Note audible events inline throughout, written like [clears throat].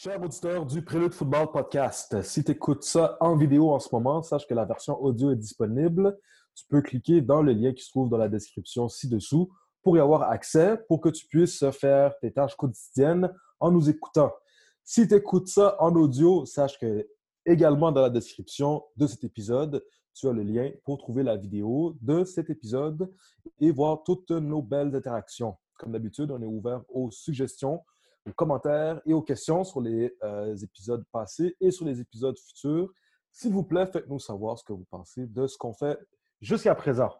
Cher auditeur du Prélude Football Podcast, si tu écoutes ça en vidéo en ce moment, sache que la version audio est disponible. Tu peux cliquer dans le lien qui se trouve dans la description ci-dessous pour y avoir accès, pour que tu puisses faire tes tâches quotidiennes en nous écoutant. Si tu écoutes ça en audio, sache que également dans la description de cet épisode, tu as le lien pour trouver la vidéo de cet épisode et voir toutes nos belles interactions. Comme d'habitude, on est ouvert aux suggestions aux commentaires et aux questions sur les euh, épisodes passés et sur les épisodes futurs. S'il vous plaît, faites-nous savoir ce que vous pensez de ce qu'on fait jusqu'à présent.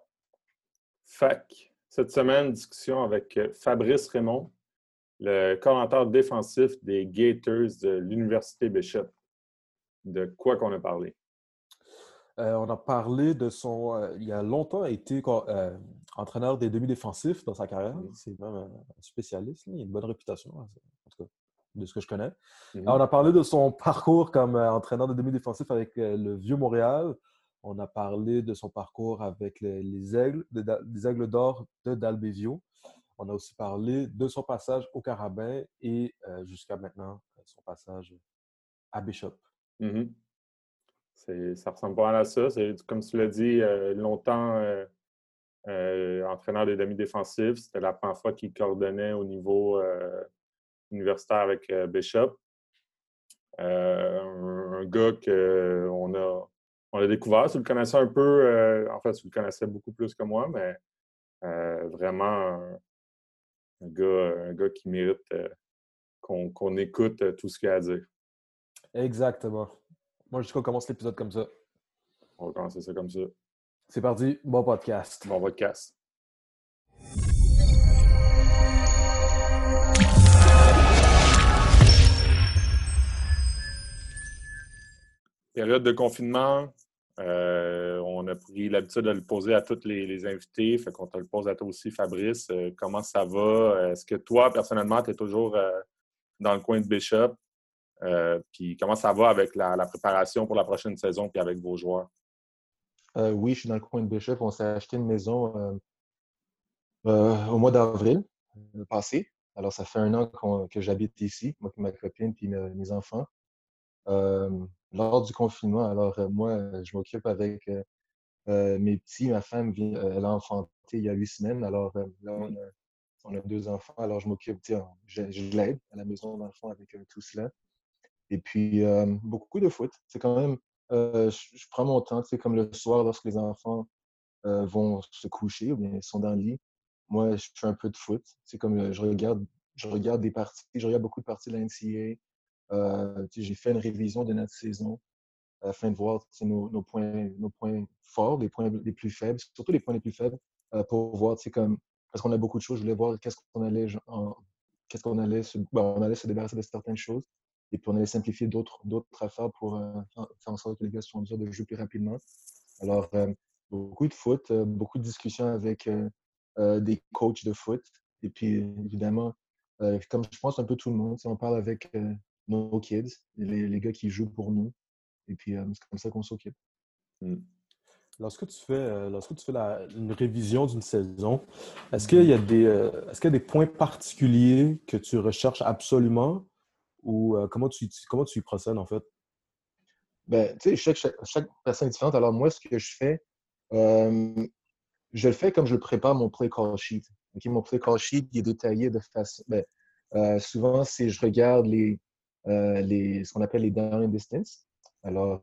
Fac. Cette semaine, discussion avec euh, Fabrice Raymond, le commentateur défensif des Gators de l'Université Bishop. De quoi qu'on a parlé? Euh, on a parlé de son. il y a longtemps, a été entraîneur des demi-défensifs dans sa carrière. Mmh. C'est même un spécialiste. Il a une bonne réputation, en tout cas, de ce que je connais. Mmh on a parlé de son parcours comme entraîneur de demi-défensif avec le Vieux Montréal. On a parlé de son parcours avec les, Aigles, Aigles d'Or de Dalbevio. On a aussi parlé de son passage au Carabin et jusqu'à maintenant, son passage à Bishop. Mmh ça ressemble pas à ça. C'est, comme tu l'as dit, euh, longtemps euh, euh, entraîneur des demi-défensifs. C'était la première fois qu'il coordonnait au niveau universitaire avec Bishop. Un, gars qu'on a, on a découvert. Tu le connaissais un peu, en fait, tu le connaissais beaucoup plus que moi, mais vraiment un, gars, un gars qui mérite qu'on écoute tout ce qu'il a à dire. Exactement. Moi, qu'on commence l'épisode comme ça. On va commencer ça comme ça. C'est parti. Bon podcast. Bon podcast. Période de confinement. Euh, on a pris l'habitude de le poser à tous les, invités. Fait qu'on te le pose à toi aussi, Fabrice. Euh, comment ça va? Est-ce que toi, personnellement, tu es toujours euh, dans le coin de Bishop? Euh, puis comment ça va avec la, préparation pour la prochaine saison puis avec vos joueurs? Euh, oui, je suis dans le coin de Bishop. On s'est acheté une maison euh, au mois d'avril passé. Alors, ça fait un an que j'habite ici, moi et ma copine puis mes, enfants. lors du confinement, alors moi, je m'occupe avec mes petits. Ma femme, elle a enfanté il y a huit semaines. Alors là, on a, deux enfants. Alors, je m'occupe, je, je l'aide à la maison, dans le fond, avec tout cela. Et puis, beaucoup de foot. C'est quand même, je, prends mon temps, c'est comme le soir lorsque les enfants vont se coucher ou bien sont dans le lit. Moi, je fais un peu de foot. C'est comme, je regarde, je regarde des parties, je regarde beaucoup de parties de la NCA. j'ai fait une révision de notre saison afin de voir nos, points, nos points forts, les points les plus faibles, surtout les points les plus faibles, pour voir, comme, parce qu'on a beaucoup de choses, je voulais voir qu'est-ce qu'on allait, on allait se débarrasser de certaines choses. Et puis, on allait simplifier d'autres affaires pour euh, faire en sorte que les gars soient en mesure de jouer plus rapidement. Alors, euh, beaucoup de foot, euh, beaucoup de discussions avec des coachs de foot. Et puis, évidemment, comme je pense un peu tout le monde, on parle avec nos kids, les, les, gars qui jouent pour nous. Et puis, c'est comme ça qu'on s'occupe. Mmh. Lorsque tu fais, lorsque tu fais une révision d'une saison, est-ce qu'il y, a des, est-ce qu'il y a des points particuliers que tu recherches absolument ou euh, comment, tu, comment tu procèdes en fait? Ben, tu sais, chaque, chaque, personne est différente. Alors, moi, ce que je fais, euh, je le fais comme je prépare mon play call sheet. Mon play call sheet est détaillé de façon. Ben, euh, souvent, c'est je regarde les, les, ce qu'on appelle les down and distance. Alors,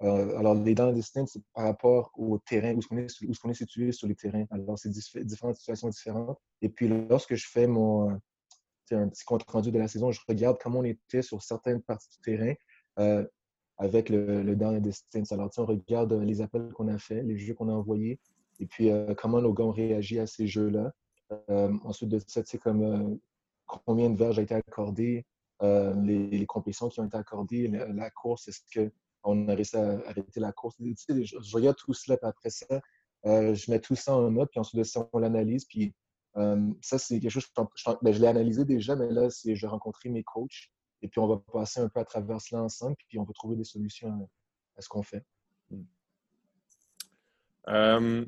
alors les down and distance, c'est par rapport au terrain, où est-ce qu'on est, est, est, situé sur les terrains. Alors, c'est différentes situations différentes. Et puis, lorsque je fais mon, un petit compte rendu de la saison. Je regarde comment on était sur certaines parties du terrain euh, avec le, le down distance. Alors, on regarde euh, les appels qu'on a faits, les jeux qu'on a envoyés, et puis euh, comment nos gars ont réagi à ces jeux-là. ensuite de ça, c'est comme combien de verges a été accordé, les, compétitions qui ont été accordées, la, course, est-ce qu'on a réussi à arrêter la course? je, regarde tout cela, après ça, je mets tout ça en note, puis ensuite de ça, on l'analyse, puis ça, c'est quelque chose, je, ben, je l'ai analysé déjà, mais là, c'est j'ai rencontré mes coachs et puis on va passer un peu à travers cela ensemble, puis on va trouver des solutions à, ce qu'on fait. Euh,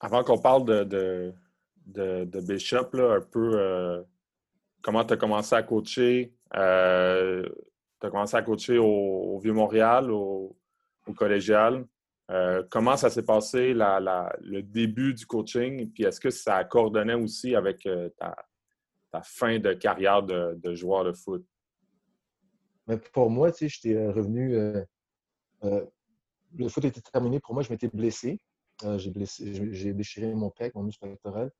avant qu'on parle de, de, Bishop, un peu euh, comment tu as commencé à coacher, Euh, tu as commencé à coacher au, Vieux-Montréal, au, collégial? Euh, comment ça s'est passé, le début du coaching? Puis est-ce que ça coordonnait aussi avec euh, ta, fin de carrière de, joueur de foot? Mais pour moi, tu sais, j'étais revenu. le foot était terminé. Pour moi, je m'étais blessé. j'ai déchiré mon pec, mon muscle pectoral.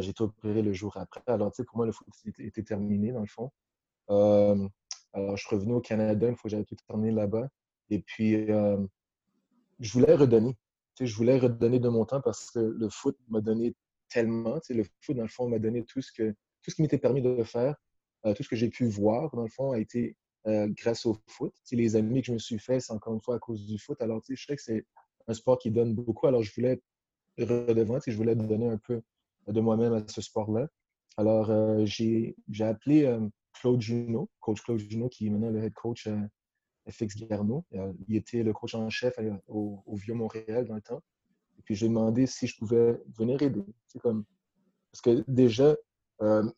j'ai été opéré le jour après. Alors, tu sais, pour moi, le foot était terminé, dans le fond. Alors, je suis revenu au Canada une fois que j'avais tout terminé là-bas. Et puis, euh, je voulais redonner. Je voulais redonner de mon temps parce que le foot m'a donné tellement. Le foot, dans le fond, m'a donné tout ce, que, tout ce qui m'était permis de faire. Euh, tout ce que j'ai pu voir, dans le fond, a été euh, grâce au foot. Les amis que je me suis fait, c'est encore une fois à cause du foot. Alors, je sais que c'est un sport qui donne beaucoup. Alors, je voulais redevant. Je voulais donner un peu de moi-même à ce sport-là. Alors, j'ai appelé Claude Junot, coach Claude Junot, qui est maintenant le head coach FX Garneau. Euh, il était le coach en chef au, Vieux-Montréal dans le temps. Et puis, j'ai demandé si je pouvais venir aider. Comme... Parce que déjà, euh,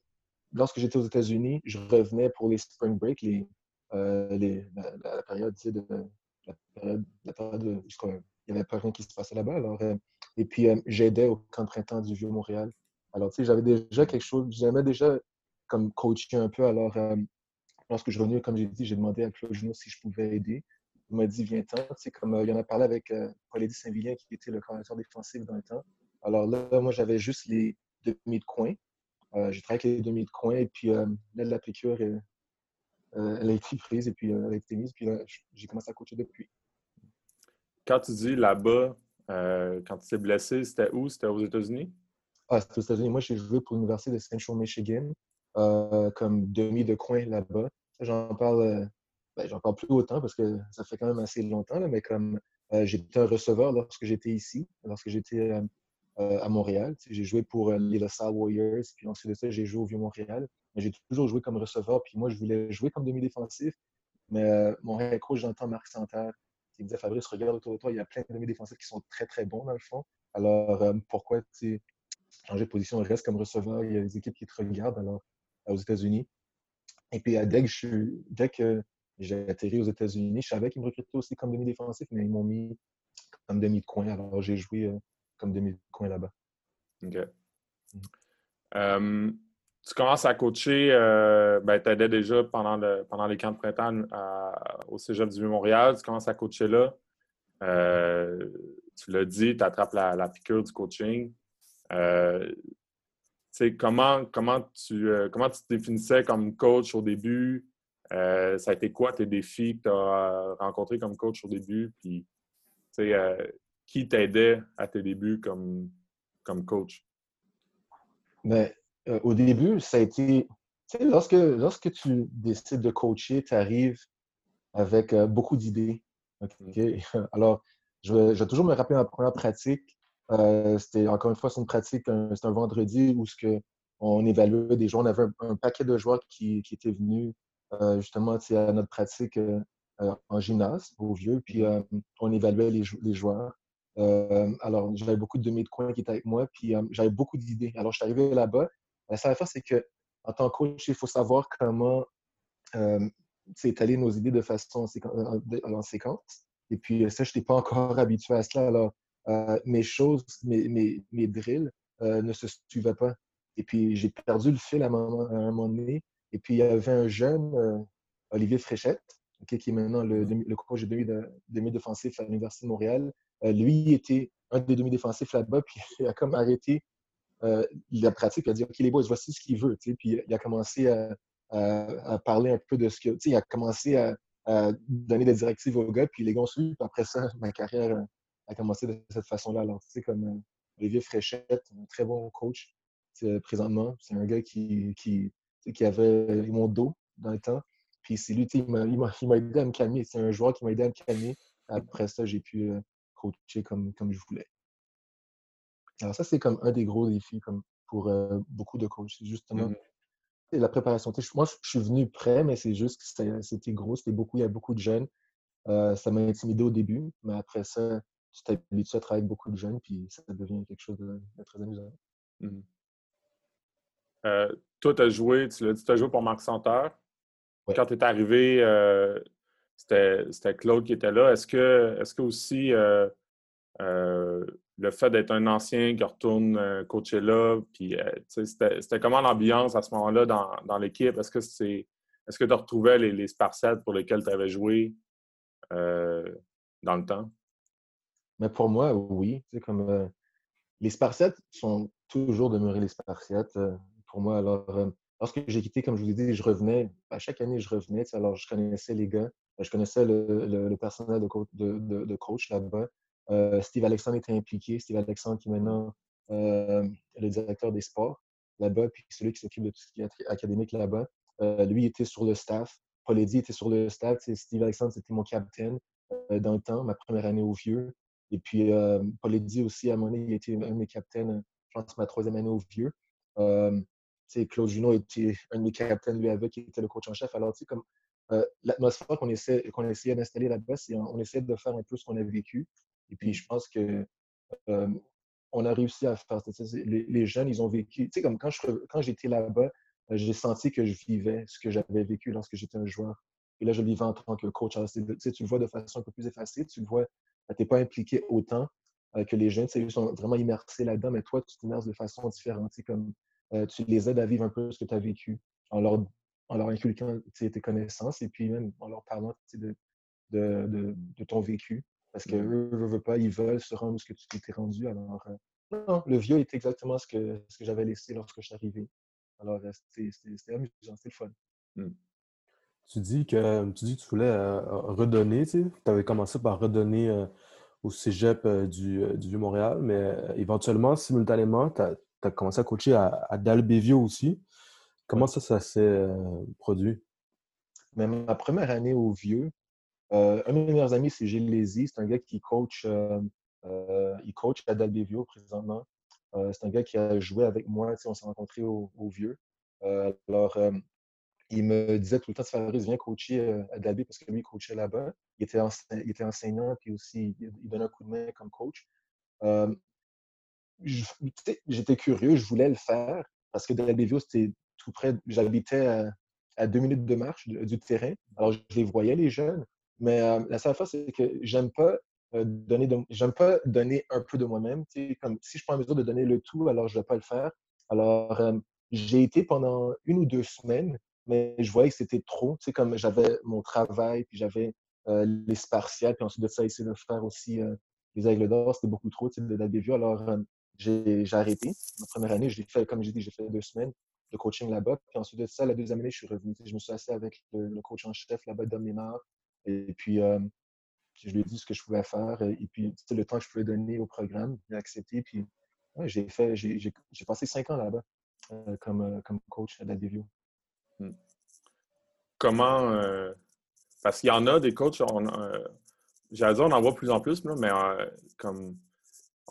lorsque j'étais aux États-Unis, je revenais pour les spring break, les, euh, la, période de. La période, la période de, il n'y avait pas rien qui se passait là-bas. Et puis, j'aidais au camp de printemps du Vieux-Montréal. Alors, tu sais, j'avais déjà quelque chose, j'aimais déjà comme coacher un peu. Alors, euh, lorsque je suis revenu, comme j'ai dit, j'ai demandé à Claude Junot si je pouvais aider. Il m'a dit, viens-t'en. C'est comme euh, il en a parlé avec euh, Paul-Édith Saint-Vilien, qui était le coordinateur défensif dans le temps. Alors là, moi, j'avais juste les demi de coin. j'ai travaillé avec les demi de coin et puis là, la piqûre, elle a été prise et puis elle a été mise. Puis là, j'ai commencé à coacher depuis. Quand tu dis là-bas, quand tu t'es blessé, c'était où? C'était aux États-Unis? Ah, c'était aux États-Unis. Moi, j'ai joué pour l'Université de Central Michigan. Euh, comme demi de coin là-bas. J'en parle, euh, ben, j'en parle plus autant parce que ça fait quand même assez longtemps, mais comme euh, j'étais un receveur lorsque j'étais ici, lorsque j'étais à Montréal. J'ai joué pour les LaSalle Warriors, puis ensuite de ça, j'ai joué au Vieux-Montréal. J'ai toujours joué comme receveur, puis moi, je voulais jouer comme demi-défensif. Mais mon head j'entends Marc Santerre, qui me disait Fabrice, regarde autour de toi, il y a plein de demi-défensifs qui sont très, très bons dans le fond. Alors, pourquoi tu changer de position, reste comme receveur, il y a des équipes qui te regardent. Alors, aux États-Unis. Et puis, dès que, je, dès que j'ai atterri aux États-Unis, je savais qu'ils me recrutaient aussi comme demi-défensif, mais ils m'ont mis comme demi de coin. Alors, j'ai joué euh, comme demi de coin là-bas. OK. Mm. tu commences à coacher, euh, ben, tu aidais déjà pendant, le, pendant les camps de printemps au Cégep du Vieux-Montréal. Tu commences à coacher là. Euh, tu l'as dit, tu attrapes la, la, piqûre du coaching comment, comment, tu, euh, comment tu te définissais comme coach au début? Euh, ça a été quoi tes défis que tu as rencontrés comme coach au début? Puis, euh, qui t'aidait à tes débuts comme, comme coach? Mais, ben, au début, ça a été. Lorsque, lorsque tu décides de coacher, tu arrives avec beaucoup d'idées. Mm. [laughs] Alors, je vais, je vais, toujours me rappeler ma première pratique. Euh, c'était encore une fois une pratique, c'était un vendredi où ce que on évaluait des joueurs. On avait un, paquet de joueurs qui, qui étaient venus euh, justement à notre pratique euh, en gymnase au vieux, puis on évaluait les, les joueurs. alors, j'avais beaucoup de demi de coin qui étaient avec moi, puis j'avais beaucoup d'idées. Alors, je suis arrivé là-bas. La seule affaire, c'est que en tant que coach, il faut savoir comment étaler nos idées de façon en séquence. Et puis, ça, je n'étais pas encore [laughs] habitué à cela. Alors, euh, mes choses, mes, mes, mes drills euh, ne se suivaient pas. Et puis, j'ai perdu le fil à un, moment, donné. Et puis, il y avait un jeune, euh, Olivier Fréchette, qui est maintenant le, le coach de demi-défensif à l'Université de Montréal. lui était un des demi-défensifs là-bas, puis [laughs] il a comme arrêté la pratique. Il a dit OK, les boys, voici ce qu'il veut. Puis il a commencé à, à, parler un peu de ce que. Il a commencé à, à, donner des directives aux gars, puis les gars ont suivi. Puis après ça, ma carrière a commencé de cette façon-là. Alors, tu sais, comme euh, Olivier Fréchette, un très bon coach présentement. C'est un gars qui, qui, qui avait mon dos dans le temps. Puis c'est lui, il m'a aidé à me calmer. C'est un joueur qui m'a aidé à me calmer. Après ça, j'ai pu euh, coacher comme, comme je voulais. Alors ça, c'est comme un des gros défis comme pour euh, beaucoup de coachs. Justement, mmh la préparation. Moi, je suis venu prêt, mais c'est juste que c'était gros, c'était beaucoup, il y a beaucoup de jeunes. ça m'a intimidé au début, mais après ça, tu t'habitues à travailler avec beaucoup de jeunes, puis ça devient quelque chose de, très amusant. Mmh. Euh, toi, tu as joué, tu l'as dit, tu as joué pour Marc Santerre. quand tu es arrivé, euh, c'était Claude qui était là. Est-ce que, est que aussi euh, le fait d'être un ancien qui retourne coacher là, puis c'était comment l'ambiance à ce moment-là dans, l'équipe? Est-ce que c'est est-ce que tu retrouvais les, les Spartiates pour lesquels tu avais joué dans le temps? Mais pour moi, oui. comme, les Spartiates sont toujours demeurés les Spartiates. pour moi, alors, lorsque j'ai quitté, comme je vous l'ai dit, je revenais. À chaque année, je revenais. Alors, je connaissais les gars. Je connaissais le, personnel de, coach, là-bas. Euh, Steve Alexandre était impliqué. Steve Alexandre, qui est maintenant euh, le directeur des sports là-bas, puis celui qui s'occupe de tout ce qui est académique là-bas. Euh, lui était sur le staff. Paul Eddy était sur le staff. Steve Alexandre, c'était mon capitaine dans le temps, ma première année au vieux. Et puis, Paul Eddy aussi, à un il était un de mes capitaines, je pense, ma troisième année au vieux. Claude Junot était un de mes capitaines, lui, avec, qui était le coach en chef. Alors, tu sais, comme l'atmosphère qu'on essaie, qu'on essayait d'installer là-bas, on essayait de faire un peu ce qu'on a vécu. Et puis, je pense que on a réussi à faire les, les, jeunes, ils ont vécu. Tu sais, comme quand, je, quand j'étais là-bas, j'ai senti que je vivais ce que j'avais vécu lorsque j'étais un joueur. Et là, je le vivais en tant que coach. tu, sais, tu le vois de façon un peu plus effacée, tu le vois, tu n'es pas impliqué autant que les jeunes. Ils sont vraiment immersés là-dedans, mais toi, tu t'immerses de façon différente. Comme, euh, tu les aides à vivre un peu ce que tu as vécu en leur, en leur inculquant tes connaissances et puis même en leur parlant de, de, de, ton vécu. Parce qu'eux mmh. ne veulent pas, ils veulent se rendre où ce que tu t'es rendu. Alors, euh, non, le vieux est exactement ce que, ce que j'avais laissé lorsque je suis arrivé. Alors, euh, c'était amusant, c'était le fun. Mmh. Tu dis que tu dis que tu voulais redonner, tu avais commencé par redonner au cégep du, du Vieux-Montréal, mais éventuellement, simultanément, tu as, tu as commencé à coacher à, à Dalbevio aussi. Comment ça, ça s'est euh, produit? Mais ma première année au Vieux, euh, un de mes meilleurs amis, c'est Gilles Lézy. C'est un gars qui coach, euh, il coach à Dalbevio présentement. c'est un gars qui a joué avec moi. On s'est rencontrés au, Vieux. alors, il me disait tout le temps, Fabrice, viens coacher à Dalby parce que lui, il coachait là-bas. Il était, il était enseignant, puis aussi, il, donnait un coup de main comme coach j'étais curieux, je voulais le faire parce que Delbevio, c'était tout près. J'habitais à, deux minutes de marche du terrain. Alors, je les voyais, les jeunes. Mais euh, la seule fois, c'est que j'aime pas euh, donner j'aime pas donner un peu de moi-même. Si je prends la mesure de donner le tout, alors je ne vais pas le faire. Alors, euh, j'ai été pendant une ou deux semaines, mais je voyais que c'était trop. Tu comme j'avais mon travail, puis j'avais les spartiates, puis ensuite de ça, essayer de faire aussi les aigles d'or, c'était beaucoup trop de la Alors, j'ai arrêté. Ma première année, je fait, comme j'ai dit, j'ai fait deux semaines de coaching là-bas. Puis ensuite de ça, la deuxième année, je suis revenu. Je me suis assis avec le, coach en chef là-bas, Dom Lénard. Et puis, euh, je lui ai dit ce que je pouvais faire. Et puis, le temps que je pouvais donner au programme. Il a accepté. Puis, j'ai fait, j'ai passé cinq ans là-bas euh, comme, euh, comme coach à la DVO. Hmm. Comment. parce qu'il y en a des coachs, j'allais dire, on en voit de plus en plus, mais comme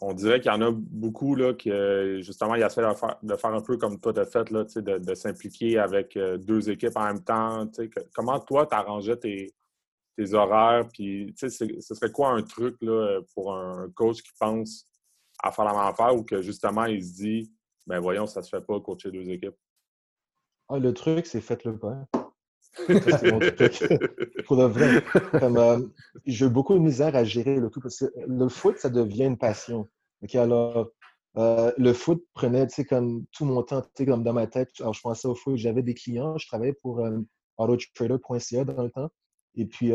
on dirait qu'il y en a beaucoup là, justement, il essaient de faire, de faire un peu comme toi, as fait, là, de, de s'impliquer avec euh, deux équipes en même temps. comment toi, tu arrangeais tes, tes, horaires? Puis, ce serait quoi un truc là, pour un coach qui pense à faire la même affaire ou que justement, il se dit, ben voyons, ça se fait pas coacher deux équipes? Ah, le truc, c'est faites-le pas. [laughs] c'est mon truc. Pour le vrai. Euh, j'ai beaucoup de misère à gérer le tout parce que le foot, ça devient une passion. alors, euh, le foot prenait, comme tout mon temps, comme dans ma tête. Alors, je pensais au foot, j'avais des clients, je travaillais pour euh, autotrader.ca dans le temps. Et puis,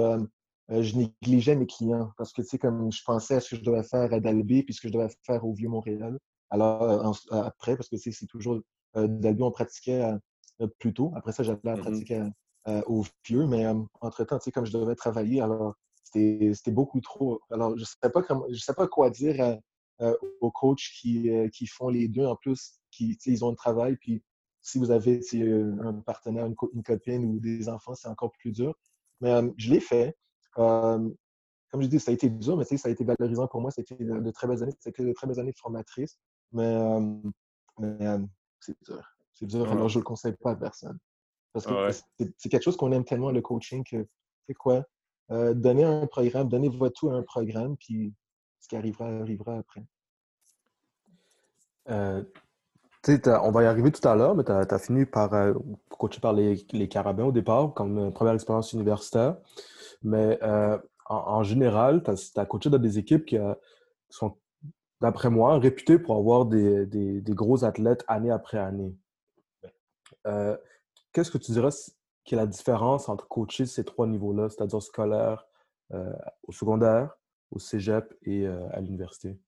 je négligeais mes clients parce que, tu sais, comme je pensais à ce que je devais faire à Dalby puis ce que je devais faire au Vieux-Montréal. Alors, après, parce que c'est toujours Dalby, on pratiquait plus tôt. Après ça, j'avais à mm-hmm. pratiquer euh, au vieux, mais euh, entre-temps, tu sais, comme je devais travailler, alors c'était beaucoup trop. Alors, je ne sais, pas je sais pas quoi dire euh, aux coachs qui, qui, font les deux. En plus, qui, ils ont un travail, puis si vous avez un partenaire, une, copine ou des enfants, c'est encore plus dur. Mais je l'ai fait. comme je dis, ça a été dur, mais ça a été valorisant pour moi. C'était de, de, très belles années. C'était de très belles années formatrices. Mais, mais c'est dur. C'est dur. Alors, je ne le conseille pas à personne. Parce que c'est quelque chose qu'on aime tellement, le coaching, que, c'est quoi? Euh, donner un programme, donner votre tout à un programme, puis ce qui arrivera, arrivera après. Euh, on va y arriver tout à l'heure, mais tu as, fini par euh, coacher par les, les, Carabins au départ, comme première expérience universitaire. Mais euh, en, général, tu as, coaché dans des équipes qui, sont, d'après moi, réputées pour avoir des, des, gros athlètes année après année. Qu'est-ce que tu dirais qui est la différence entre coacher ces trois niveaux-là, c'est-à-dire scolaire, au secondaire, au cégep et à l'université?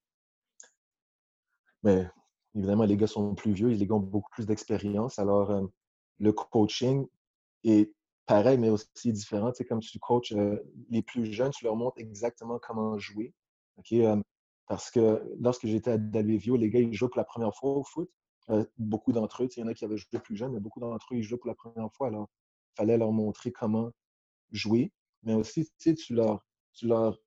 Mais évidemment, les gars sont plus vieux, les ont beaucoup plus d'expérience. Alors, euh, le coaching est pareil, mais aussi différent. C'est comme tu coaches euh, les plus jeunes, tu leur montres exactement comment jouer. Euh, parce que lorsque j'étais à Dalvivio, les gars, ils jouent pour la première fois au foot. Beaucoup d'entre eux, il y en a qui avaient joué plus jeunes, mais beaucoup d'entre eux, ils jouent pour la première fois. Alors, il fallait leur montrer comment jouer. Mais aussi, tu leur, tu leur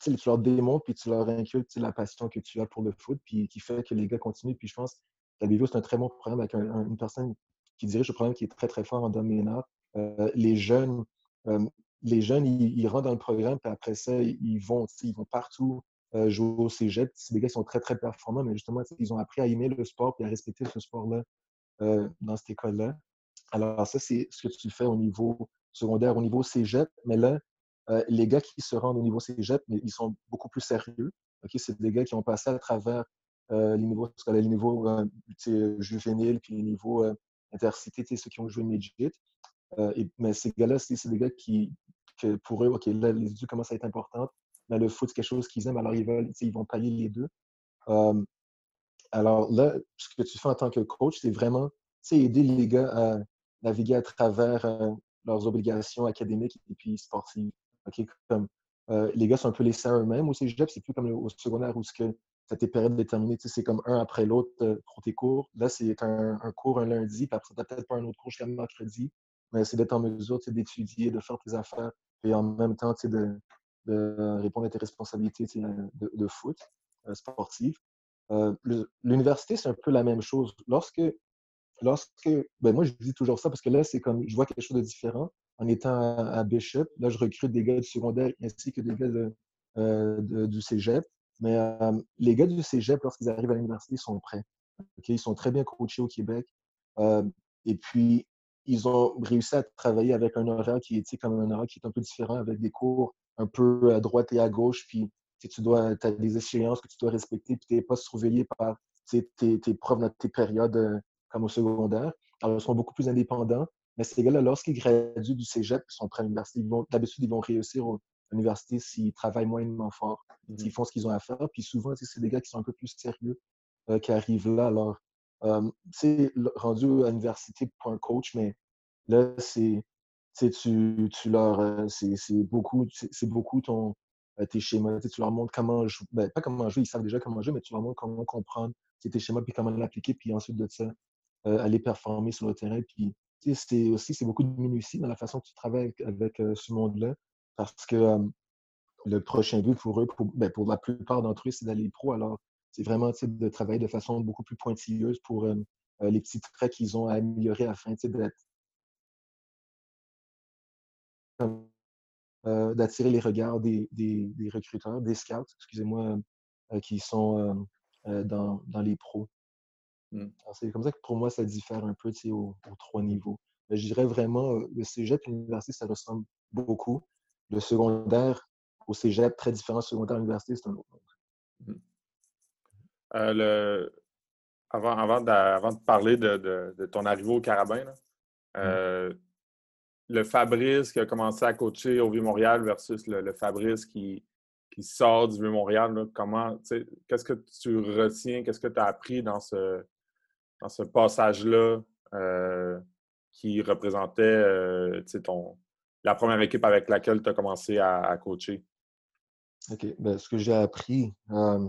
tu leur démontres puis tu leur inculques la passion que tu as pour le foot, puis qui fait que les gars continuent. Puis je pense que la c'est un très bon programme avec une personne qui dirige le programme qui est très, très fort en dominant. Euh, les jeunes, euh, les jeunes ils, rentrent dans le programme, puis après ça, ils vont, ils vont partout euh, au cégep. C'est des gars sont très, très performants, mais justement, ils ont appris à aimer le sport et à respecter ce sport-là dans cette école-là? Alors, ça, c'est ce que tu fais au niveau secondaire, au niveau cégep. Mais là, euh, les gars qui se rendent au niveau cégep, mais ils sont beaucoup plus sérieux. C'est des gars qui ont passé à travers euh, les niveaux les niveaux euh, juvéniles, puis les niveaux intercités, ceux qui ont joué midget. mais ces gars-là, c'est des gars qui, que pour eux, OK, là, les études commencent à être importantes, mais le foot, c'est quelque chose qu'ils aiment, alors ils, veulent, ils vont pallier les deux. alors là, ce que tu fais en tant que coach, c'est vraiment aider les gars à naviguer à travers leurs obligations académiques et puis sportives. Comme, euh, les gars sont un peu laissés à eux-mêmes au cégep, c'est plus comme au secondaire où que ça tes périodes déterminées, c'est comme un après l'autre euh, pour tes cours. Là, c'est un, cours un lundi, puis après, tu peut-être pas un autre cours jusqu'à mercredi, mais c'est d'être en mesure d'étudier, de faire tes affaires, et en même temps de, de répondre à tes responsabilités de, de, foot euh, sportive. L'université, c'est un peu la même chose. Lorsque, lorsque ben moi, je dis toujours ça parce que là, c'est comme, je vois quelque chose de différent en étant à, Bishop. Là, je recrute des gars du secondaire ainsi que des gars euh, du cégep. Mais euh, les gars du cégep, lorsqu'ils arrivent à l'université, sont prêts. Ils sont très bien coachés au Québec. Euh, et puis, ils ont réussi à travailler avec un horaire qui est comme un horaire qui est un peu différent, avec des cours un peu à droite et à gauche. Puis, tu dois, as des échéances que tu dois respecter, puis tu n'es pas surveillé par tes, tes profs dans tes périodes comme au secondaire. Alors, ils sont beaucoup plus indépendants. Mais ces gars-là, lorsqu'ils graduent du cégep, ils sont prêts à l'université. D'habitude, ils vont réussir à l'université s'ils travaillent moyennement fort, mmh s'ils font ce qu'ils ont à faire. Puis souvent, c'est des gars qui sont un peu plus sérieux euh, qui arrivent là. Alors, euh, c'est rendu à l'université pour un coach, mais là, c'est tu, tu leur euh, c'est beaucoup c'est beaucoup ton tes schémas tu leur montres comment jouer ben, pas comment jouer ils savent déjà comment jouer mais tu leur montres comment comprendre tes schémas puis comment l'appliquer puis ensuite de ça aller performer sur le terrain puis c'est aussi c'est beaucoup de minutie dans la façon que tu travailles avec, euh, ce monde-là. Parce que le prochain but pour eux, pour, ben, pour la plupart d'entre eux, c'est d'aller pro. Alors, c'est vraiment de travailler de façon beaucoup plus pointilleuse pour euh, les petits traits qu'ils ont à améliorer afin d'être euh, d'attirer les regards des, des, des, recruteurs, des scouts, excusez-moi, qui sont dans, dans les pros. Mmh. C'est comme ça que pour moi, ça diffère un peu aux, aux trois niveaux. Mais je dirais vraiment, le cégep et l'université, ça ressemble beaucoup. Le secondaire au cégep, très différent. Secondaire à l'université, c'est un autre mmh. euh, le... avant, avant, de, avant, de, parler de, de, ton arrivée au Carabin, là, mmh. Le Fabrice qui a commencé à coacher au Vieux-Montréal versus le, Fabrice qui, sort du Vieux-Montréal, qu'est-ce que tu retiens, qu'est-ce que tu as appris dans ce, dans ce passage-là euh, qui représentait euh, ton, la première équipe avec laquelle tu as commencé à, coacher? OK. Ben, ce que j'ai appris, euh,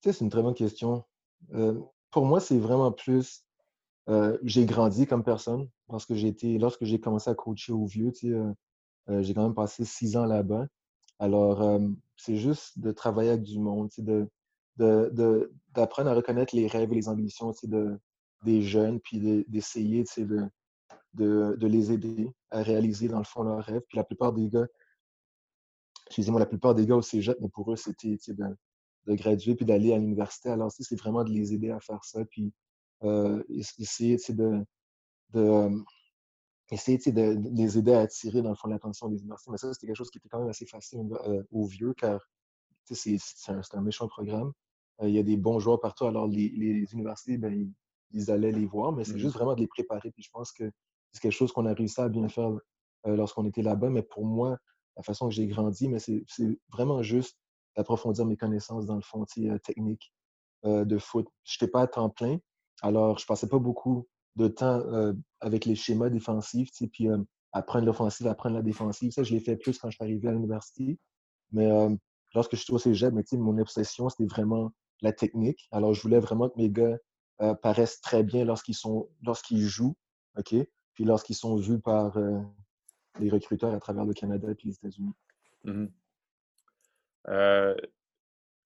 c'est une très bonne question. pour moi, c'est vraiment plus. j'ai grandi comme personne parce que j'ai été, lorsque j'ai commencé à coacher au vieux, j'ai quand même passé six ans là-bas. Alors, c'est juste de travailler avec du monde, de, d'apprendre de, à reconnaître les rêves et les ambitions de, des jeunes, puis d'essayer de, de, les aider à réaliser, dans le fond, leurs rêves. Puis la plupart des gars, excusez-moi, la plupart des gars au cégep, mais pour eux, c'était de, de graduer puis d'aller à l'université. Alors, c'est vraiment de les aider à faire ça, puis euh, essayer de, de essayer de, les aider à attirer, dans le fond, l'attention des universités. Mais ça, c'était quelque chose qui était quand même assez facile aux vieux, car c'est un, un, méchant programme. il y a des bons joueurs partout. Alors, les, les universités, ben, ils, allaient les voir, mais c'est mmh juste vraiment de les préparer. Puis je pense que c'est quelque chose qu'on a réussi à bien faire lorsqu'on était là-bas. Mais pour moi, la façon que j'ai grandi, mais c'est vraiment juste d'approfondir mes connaissances dans le fond technique de foot. Je n'étais pas à temps plein, alors je passais pas beaucoup de temps avec les schémas défensifs, puis apprendre l'offensive, apprendre la défensive. Ça, je l'ai fait plus quand je suis arrivé à l'université. Mais lorsque je suis au cégep, mais, mon obsession, c'était vraiment la technique. Alors, je voulais vraiment que mes gars paraissent très bien lorsqu'ils sont jouent? Puis lorsqu'ils sont vus par les recruteurs à travers le Canada et les États-Unis. Mmh euh,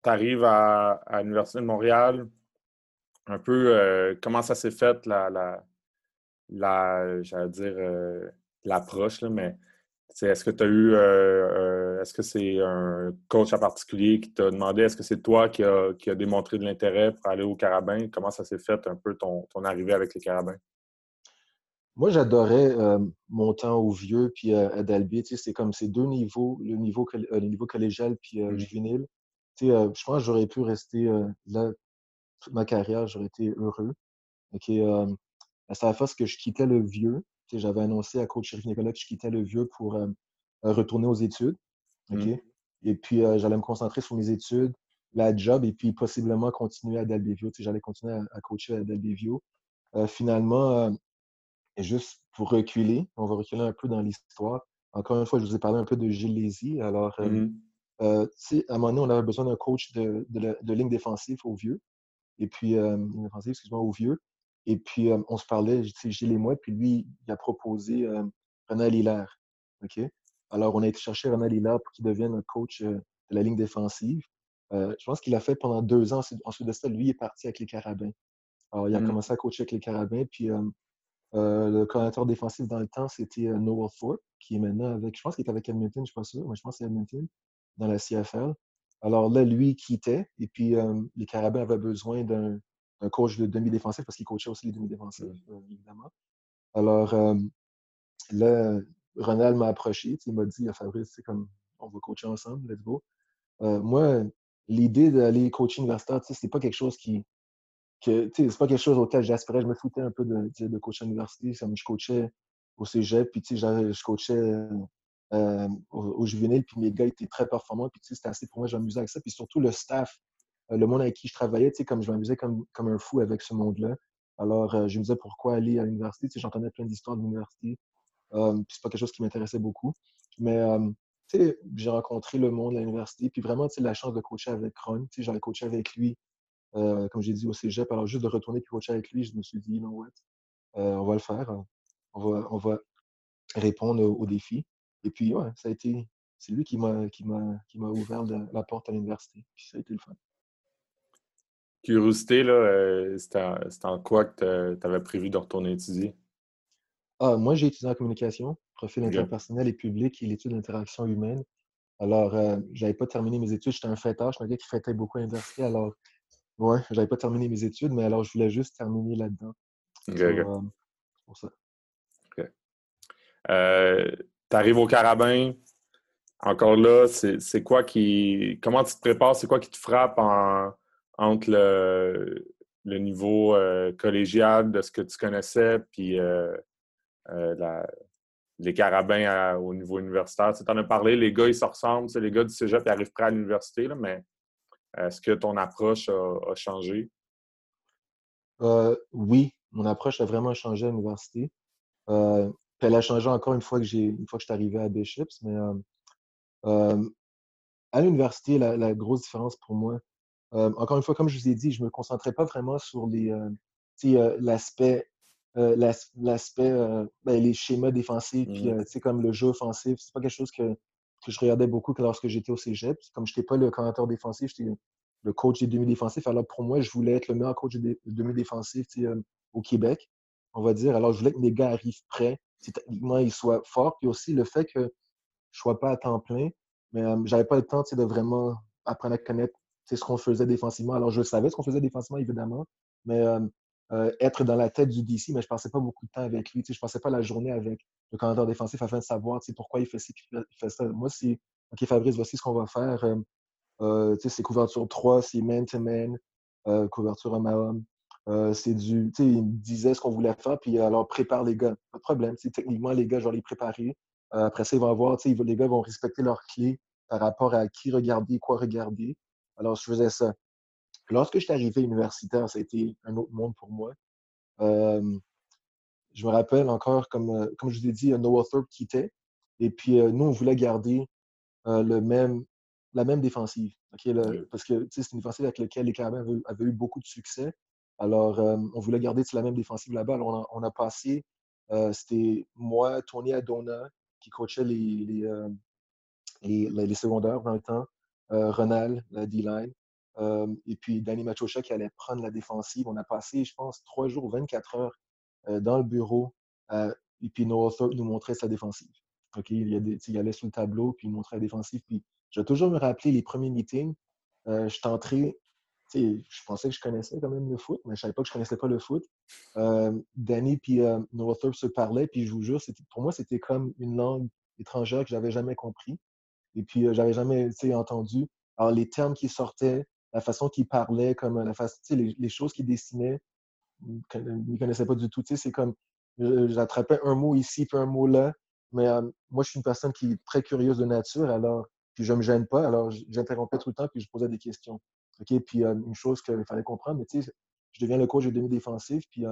tu arrives à, l'Université de Montréal. Un peu, euh, comment ça s'est fait, la, la, la j'allais dire, euh, l'approche, mais est-ce que tu as eu, est-ce que c'est un coach en particulier qui t'a demandé, est-ce que c'est toi qui a, qui a, démontré de l'intérêt pour aller au Carabin? Comment ça s'est fait un peu ton, ton arrivée avec les Carabins? Moi, j'adorais mon temps au vieux puis à Dalby. C'est comme ces deux niveaux, le niveau, le niveau collégial puis mmh. juvénile. je pense que j'aurais pu rester là toute ma carrière, j'aurais été heureux. OK, c'est à la que je quittais le vieux. J'avais annoncé à coach Chérif Nicolas que je quittais le vieux pour retourner aux études. OK? Mmh. Et puis, j'allais me concentrer sur mes études, la job, et puis possiblement continuer à Dalbevio. J'allais continuer à, coacher à Dalbevio. finalement, juste pour reculer, on va reculer un peu dans l'histoire. Encore une fois, je vous ai parlé un peu de Lézy. Alors, mmh euh, à un moment donné, on avait besoin d'un coach de, de, ligne défensive au vieux. Et puis, défensive, excuse-moi, au vieux. Et puis, on se parlait, Gilles et moi, puis lui, il a proposé René Hilaire. OK? Alors, on a été chercher René Hilaire pour qu'il devienne un coach de la ligne défensive. je pense qu'il a fait pendant deux ans. Ensuite de ça, lui, il est parti avec les Carabins. Alors, il a mmh commencé à coacher avec les Carabins, puis euh, le coordinateur défensif dans le temps, c'était Noel Ford, qui est maintenant avec, je pense qu'il est avec Edmonton, je ne suis pas sûr, mais je pense que c'est Edmonton, dans la CFL. Alors là, lui quittait, et puis euh, les Carabins avaient besoin d'un coach de demi-défensif parce qu'il coachait aussi les demi-défensifs, évidemment. Alors là, Ronald m'a approché, il m'a dit, Fabrice, c'est comme, on va coacher ensemble, let's go. moi, l'idée d'aller coacher universitaire, c'est pas quelque chose qui, que c'est pas quelque chose auquel j'aspirais. Je me foutais un peu de, de coach à l'université. Je coachais au cégep, puis je coachais euh, au, au, juvénile, puis mes gars étaient très performants. Puis c'était assez pour moi, je m'amusais avec ça. Puis surtout le staff, euh, le monde avec qui je travaillais, comme je m'amusais comme, comme un fou avec ce monde-là. Alors, euh, je me disais pourquoi aller à l'université. J'entendais plein d'histoires de l'université. puis c'est pas quelque chose qui m'intéressait beaucoup. Mais j'ai rencontré le monde à l'université. Puis vraiment, la chance de coacher avec Ron. J'avais coaché avec lui euh, comme j'ai dit au cégep. Alors, juste de retourner puis coacher avec lui, je me suis dit, non, what? Euh, on va le faire. On va, on va répondre aux, défis. Et puis, ouais, ça a été, c'est lui qui m'a, qui m'a, qui m'a ouvert la, porte à l'université. Puis ça a été le fun. Curiosité, là, euh, c'était, en, quoi que tu avais prévu de retourner étudier? Ah, moi, j'ai étudié en communication, profil interpersonnel et public et l'étude d'interaction humaine. Alors, je n'avais pas terminé mes études, j'étais un fêteur, j'étais un gars qui fêtait beaucoup à l'université. Alors, Ouais, j'avais pas terminé mes études, mais alors je voulais juste terminer là-dedans. OK, euh, pour ça. OK. Euh, tu arrives au Carabin. Encore là, c'est quoi qui. Comment tu te prépares? C'est quoi qui te frappe entre le, niveau euh, collégial de ce que tu connaissais puis les carabins au niveau universitaire? Tu en as parlé, les gars, ils se ressemblent. Les gars du cégep, ils arrivent près à l'université, mais est-ce que ton approche a, changé? Euh, oui, mon approche a vraiment changé à l'université. Euh, elle a changé encore une fois que j'ai une fois que je suis arrivé à Bishops, mais euh, à l'université, la, grosse différence pour moi, encore une fois, comme je vous ai dit, je ne me concentrais pas vraiment sur les l'aspect l'aspect ben, les schémas défensifs, puis mmh. comme le jeu offensif. C'est pas quelque chose que que je regardais beaucoup lorsque j'étais au cégep. Comme je n'étais pas le coordinateur défensif, j'étais le coach des demi-défensifs. Alors pour moi, je voulais être le meilleur coach des demi-défensifs euh, au Québec, on va dire. Alors je voulais que mes gars arrivent prêts, techniquement ils soient forts. Puis aussi le fait que je sois pas à temps plein, mais euh, j'avais pas le temps de vraiment apprendre à connaître ce qu'on faisait défensivement. Alors, je savais ce qu'on faisait défensivement, évidemment, mais être dans la tête du DC, mais je passais pas beaucoup de temps avec lui. Je passais pas la journée avec le commandeur défensif afin de savoir pourquoi il fait, il fait ça. Moi, c'est OK, Fabrice, voici ce qu'on va faire. c'est couverture 3, c'est man-to-man, couverture homme à homme. C'est du, tu sais, il me disait ce qu'on voulait faire, puis alors prépare les gars. Pas de problème. Techniquement, les gars, je vais les préparer. après ça, ils vont avoir, tu sais, les gars vont respecter leurs clés par rapport à qui regarder, quoi regarder. Alors, je faisais ça. Lorsque je suis arrivé universitaire, ça a été un autre monde pour moi. je me rappelle encore, comme, comme je vous ai dit, Noah Thorpe quittait. Et puis, nous, on voulait garder le même, la même défensive. parce que c'est une défensive avec laquelle les Carabins avaient, eu beaucoup de succès. Alors, on voulait garder la même défensive là-bas. On a, passé, c'était moi, Tony Adona, qui coachait les, les, les, secondaires dans le temps, Ronald, la D-line, et puis Danny Machocha qui allait prendre la défensive. On a passé, je pense, trois jours, 24 heures dans le bureau, et puis Noah Thorpe nous montrait sa défensive. OK, il, y allait sur le tableau, puis il montrait la défensive. Puis je vais toujours me rappeler les premiers meetings. je suis entré, je pensais que je connaissais quand même le foot, mais je savais pas que je connaissais pas le foot. Danny puis Thorpe se parlaient, puis je vous jure, pour moi, c'était comme une langue étrangère que je n'avais jamais compris. Et puis, euh, j'avais jamais entendu. Alors, les termes qui sortaient, la façon qu'ils parlaient, comme la façon, les, les choses qu'ils dessinaient, je ne connaissais pas du tout. C'est comme, j'attrapais un mot ici, puis un mot là. Mais euh, moi, je suis une personne qui est très curieuse de nature, alors, puis je ne me gêne pas, alors j'interrompais tout le temps, puis je posais des questions. OK? Puis euh, une chose qu'il fallait comprendre, mais tu sais, je deviens le coach de demi-défensif, puis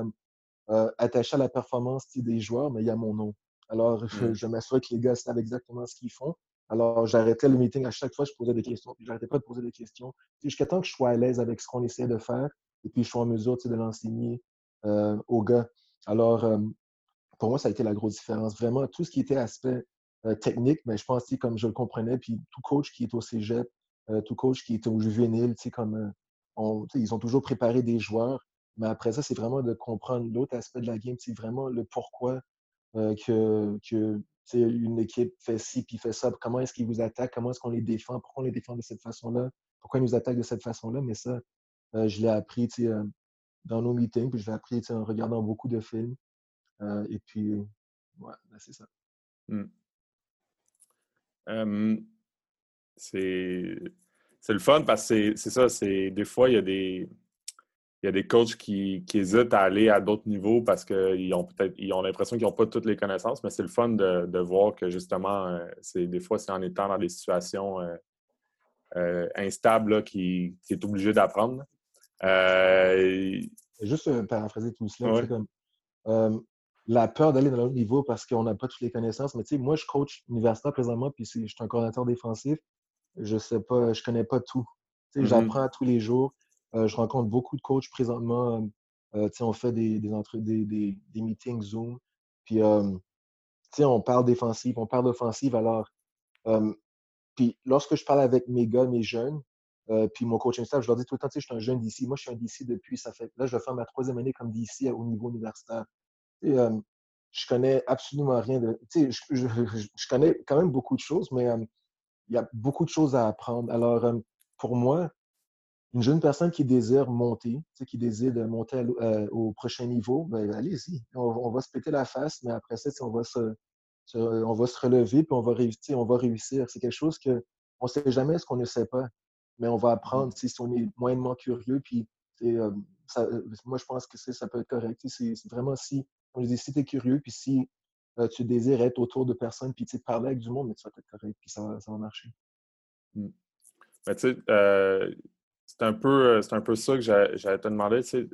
attaché à la performance des joueurs, mais il y a mon nom. Alors, je, [laughs] mmh. je m'assure que les gars savent exactement ce qu'ils font. Alors, j'arrêtais le meeting à chaque fois, je posais des questions. Puis, j'arrêtais pas de poser des questions. Jusqu'à temps que je sois à l'aise avec ce qu'on essaie de faire et puis je sois en mesure de l'enseigner euh, aux gars. Alors, euh, pour moi, ça a été la grosse différence. Vraiment, tout ce qui était aspect euh, technique, mais je pense, comme je le comprenais, puis tout coach qui est au cégep, tout coach qui est au juvénile, comme ils ont toujours préparé des joueurs. Mais après ça, c'est vraiment de comprendre l'autre aspect de la game, c'est vraiment le pourquoi que, que une équipe fait ci puis fait ça. Comment est-ce qu'ils vous attaquent? Comment est-ce qu'on les défend? Pourquoi on les défend de cette façon-là? Pourquoi ils nous attaquent de cette façon-là? Mais ça, euh, je l'ai appris euh, dans nos meetings, puis je l'ai appris en regardant beaucoup de films. Euh, et puis, ouais, ben, c'est ça. Mmh. C'est le fun parce que c'est ça, c'est des fois, il y a des il y a des coachs qui, hésitent à aller à d'autres niveaux parce qu'ils ont peut-être ils ont l'impression qu'ils n'ont pas toutes les connaissances, mais c'est le fun de, voir que justement, euh, c'est des fois, c'est en étant dans des situations euh, euh, instables qui, est obligé d'apprendre. Juste paraphraser tout cela, c'est comme la peur d'aller dans l'autre niveau parce qu'on n'a pas toutes les connaissances. Mais tu sais, moi, je coach universitaire présentement, puis je suis un coordinateur défensif. Je sais pas, je connais pas tout. Mm-hmm. J'apprends tous les jours. Euh, je rencontre beaucoup de coachs présentement. Euh, on fait des, des, des, des, meetings Zoom. Puis, on parle défensive, on parle d'offensive. Alors, puis lorsque je parle avec mes gars, mes jeunes, puis mon coaching staff, je leur dis tout le temps, tu sais, je suis un jeune d'ici. Moi, je suis un d'ici depuis, ça fait, là, je vais faire ma troisième année comme d'ici au niveau universitaire. Et, je connais absolument rien de, sais, je, je, connais quand même beaucoup de choses, mais il y a beaucoup de choses à apprendre. Alors, pour moi, une jeune personne qui désire monter, qui désire monter euh, au prochain niveau, ben, allez-y. On, va se péter la face, mais après ça, on va se, on va se relever puis on va réussir. On va réussir. C'est quelque chose que on ne sait jamais ce qu'on ne sait pas, mais on va apprendre si on est moyennement curieux. Puis, euh, euh, moi, je pense que ça peut être correct. C'est vraiment si, on dit, si tu es curieux, puis si tu désires être autour de personnes, puis parler avec du monde, mais tu vas être correct, puis ça, va marcher. Mmh. tu sais, c'est un, peu, euh, un peu ça que j'allais te demander. Tu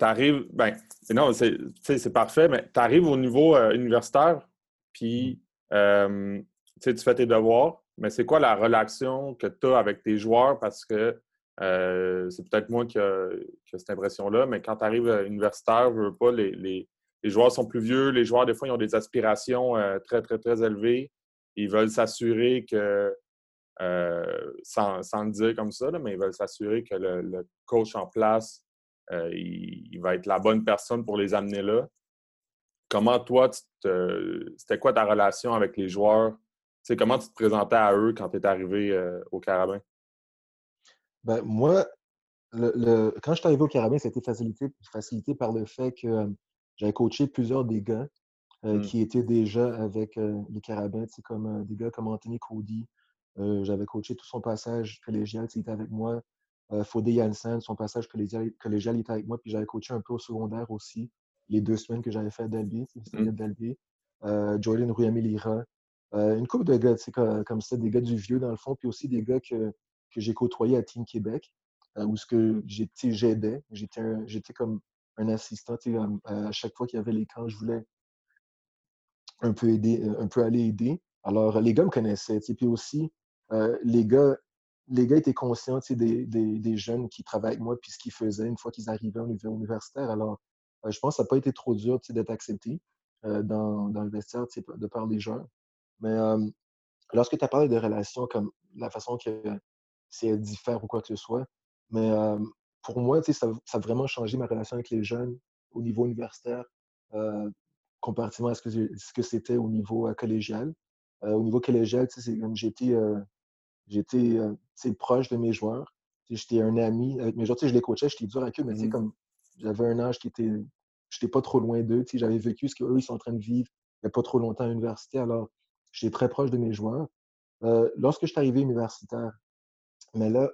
arrives, ben, non, c'est parfait, mais tu arrives au niveau euh, universitaire, puis mmh. euh, tu fais tes devoirs, mais c'est quoi la relation que tu as avec tes joueurs? Parce que c'est peut-être moi qui a, cette impression-là, mais quand tu arrives universitaire, je veux pas, les, les, joueurs sont plus vieux, les joueurs, des fois, ils ont des aspirations très, très, très élevées. Ils veulent s'assurer que euh, sans, le dire comme ça, mais ils veulent s'assurer que le, coach en place, euh, il, va être la bonne personne pour les amener là. Comment toi, c'était quoi ta relation avec les joueurs? comment tu te présentais à eux quand tu es arrivé euh, au Carabin? Ben, moi, le, quand je suis arrivé au Carabin, ça facilité, par le fait que euh, j'avais coaché plusieurs des gars euh, mmh. qui étaient déjà avec euh, les Carabins, comme des gars comme Anthony Cody. j'avais coaché tout son passage collégial, il était avec moi. Fodé Janssen, son passage collégial, collégial, il était avec moi. Puis j'avais coaché un peu au secondaire aussi, les deux semaines que j'avais fait à Dalby, mmh. Jordan Ruyamilira. une couple de gars, comme ça, des gars du vieux dans le fond, puis aussi des gars que, que j'ai côtoyés à Team Québec. Euh, où ce que j'aidais. J'étais comme un assistant. À, chaque fois qu'il y avait les camps, je voulais un peu aider, euh, un peu aller aider. Alors, les gars me connaissaient. Puis aussi, euh, les gars, les gars étaient conscients des, des, jeunes qui travaillent avec moi puis ce qu'ils faisaient une fois qu'ils arrivaient niveau universitaire. Alors, je pense que ça n'a pas été trop dur d'être accepté dans, le vestiaire de par les jeunes. Mais lorsque tu as parlé de relations comme la façon que c'est diffère ou quoi que ce soit, mais pour moi, ça, ça a vraiment changé ma relation avec les jeunes au niveau universitaire, comparativement à ce que, ce que c'était au niveau collégial. au niveau collégial, j'étais j'étais proche de mes joueurs. J'étais un ami avec mes joueurs. Je les coachais, j'étais dur avec eux, mais mmh comme j'avais un âge qui était. J'étais pas trop loin d'eux. J'avais vécu ce qu'eux ils sont en train de vivre il n'y a pas trop longtemps à l'université. Alors, j'étais très proche de mes joueurs. lorsque je suis arrivé universitaire, mais là,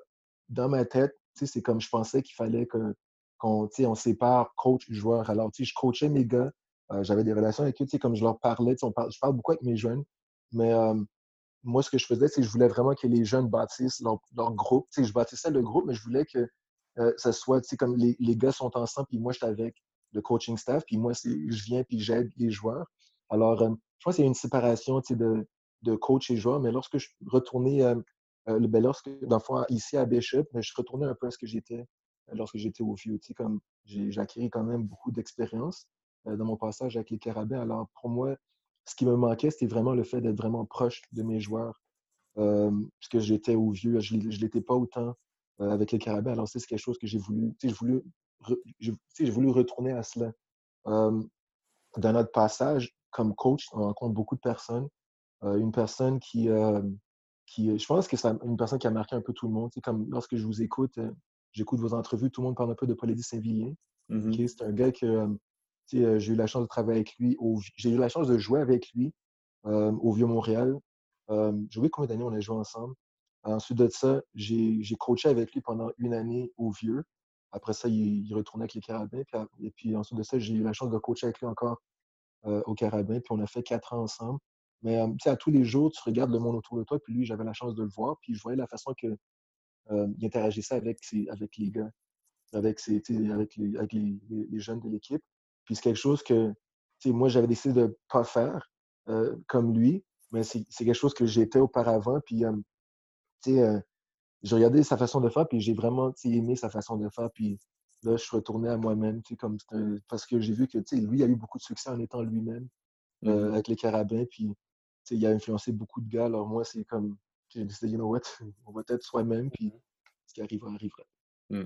dans ma tête, c'est comme je pensais qu'il fallait que, qu'on on sépare coach-joueur. Alors, je coachais mes gars, euh, j'avais des relations avec eux, comme je leur parlais, je parle beaucoup avec mes jeunes, mais moi, ce que je faisais, c'est que je voulais vraiment que les jeunes bâtissent leur, leur groupe. je bâtissais le groupe, mais je voulais que euh, ça soit, comme les, les, gars sont ensemble, puis moi, je suis avec le coaching staff, puis moi, je viens, puis j'aide les joueurs. Alors, je pense qu'il y a une séparation de, de coach et joueur, mais lorsque je retournais euh, ben, lorsque, dans fond, ici à Bishop, ben, je retourné un peu à ce que j'étais euh, lorsque j'étais au vieux. Comme j'ai acquis quand même beaucoup d'expérience euh, dans mon passage avec les Carabins. Alors, pour moi, ce qui me manquait, c'était vraiment le fait d'être vraiment proche de mes joueurs. puisque j'étais au vieux, je ne l'étais pas autant avec les Carabins. Alors, c'est quelque chose que j'ai voulu, voulu, j'ai voulu retourner à cela. dans notre passage, comme coach, on rencontre beaucoup de personnes. une personne qui, euh, je pense que c'est une personne qui a marqué un peu tout le monde. comme lorsque je vous écoute, euh, j'écoute vos entrevues, tout le monde parle un peu de Paul Saint-Villien. Mmh c'est un gars que euh, j'ai eu la chance de travailler avec lui. J'ai eu la chance de jouer avec lui au Vieux-Montréal. j'ai oublié combien d'années on a joué ensemble. Ensuite de ça, j'ai coaché avec lui pendant une année au Vieux. Après ça, il, il retournait avec les Carabins. et puis ensuite de ça, j'ai eu la chance de coacher avec lui encore au Carabins. Puis on a fait quatre ans ensemble. Mais à tous les jours, tu regardes le monde autour de toi, puis lui, j'avais la chance de le voir, puis je voyais la façon qu'il interagissait avec, avec les gars, avec, avec, les, avec les, jeunes de l'équipe. Puis c'est quelque chose que moi, j'avais décidé de ne pas faire comme lui, mais c'est quelque chose que j'étais auparavant. Puis euh, j'ai regardé sa façon de faire, puis j'ai vraiment aimé sa façon de faire. Puis là, je suis retourné à moi-même, comme parce que j'ai vu que lui a eu beaucoup de succès en étant lui-même mmh avec les carabins. Puis il a influencé beaucoup de gars. Alors moi, c'est comme, j'ai décidé, you know what, [laughs] on va être soi-même, puis mmh ce qui arrivera, arrivera. Mmh.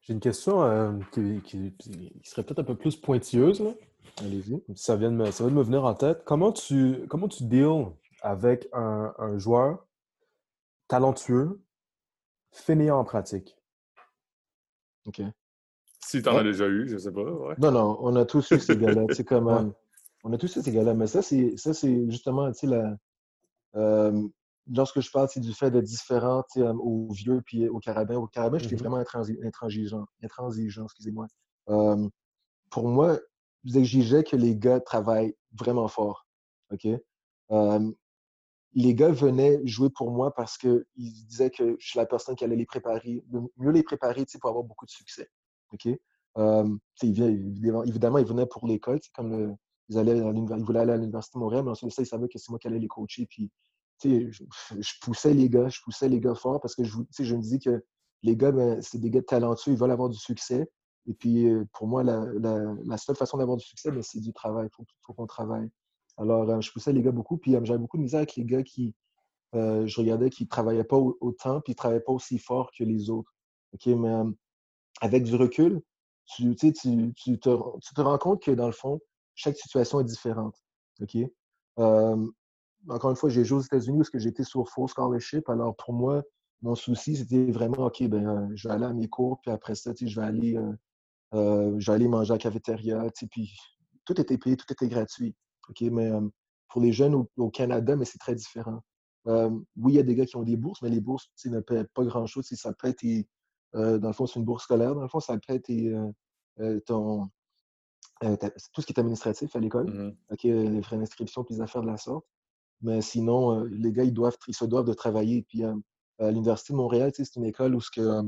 J'ai une question euh, qui, qui, serait peut-être un peu plus pointilleuse. Allez-y. Ça, vient de me, ça vient de me venir en tête. Comment tu, comment tu deals avec un, un joueur talentueux, fainéant en pratique? OK. Si tu en as déjà eu, je ne sais pas. Non, non, on a tous eu ces gars-là. C'est comme, euh, on a tous ces gars-là. Mais ça, c'est, ça, c'est justement, tu sais, la, euh, lorsque je parle du fait d'être différent euh, aux vieux puis aux carabins, aux carabins, je suis mm-hmm. vraiment intransigeant, intransigeant excusez-moi. Euh, pour moi, j'exigeais que les gars travaillent vraiment fort. OK? les gars venaient jouer pour moi parce qu'ils disaient que je suis la personne qui allait les préparer, mieux les préparer pour avoir beaucoup de succès. OK? évidemment, ils venaient pour l'école, comme le, ils, voulaient aller à l'Université de Montréal, mais ensuite ça, ils savaient que c'est moi qui allais les coacher. Puis, je, je, poussais les gars, je poussais les gars fort parce que je, je me dis que les gars, ben, c'est des gars talentueux, ils veulent avoir du succès. Et puis, euh, pour moi, la, seule façon d'avoir du succès, ben, c'est du travail. Il faut, qu'on travaille. Alors, euh, je poussais les gars beaucoup. Puis, euh, j'avais beaucoup de misère avec les gars qui, je regardais, qui ne travaillaient pas autant, puis ne travaillaient pas aussi fort que les autres. Mais avec du recul, tu, tu te rends compte que, dans le fond, chaque situation est différente. OK? encore une fois, j'ai joué aux États-Unis parce que j'étais sur full scholarship. Alors, pour moi, mon souci, c'était vraiment, OK, ben, je vais aller à mes cours, puis après ça, je vais aller, je vais aller manger à la cafétéria, puis tout était payé, tout était gratuit. OK, mais pour les jeunes au, Canada, mais c'est très différent. oui, il y a des gars qui ont des bourses, mais les bourses ne paient pas grand-chose. Ça peut être, dans le fond, c'est une bourse scolaire. Dans le fond, ça peut être ton, tout ce qui est administratif à l'école, mmh les frais d'inscription, puis les affaires de la sorte. Mais sinon, les gars, ils, doivent, ils se doivent de travailler. Puis à l'Université de Montréal, c'est une école où ce que,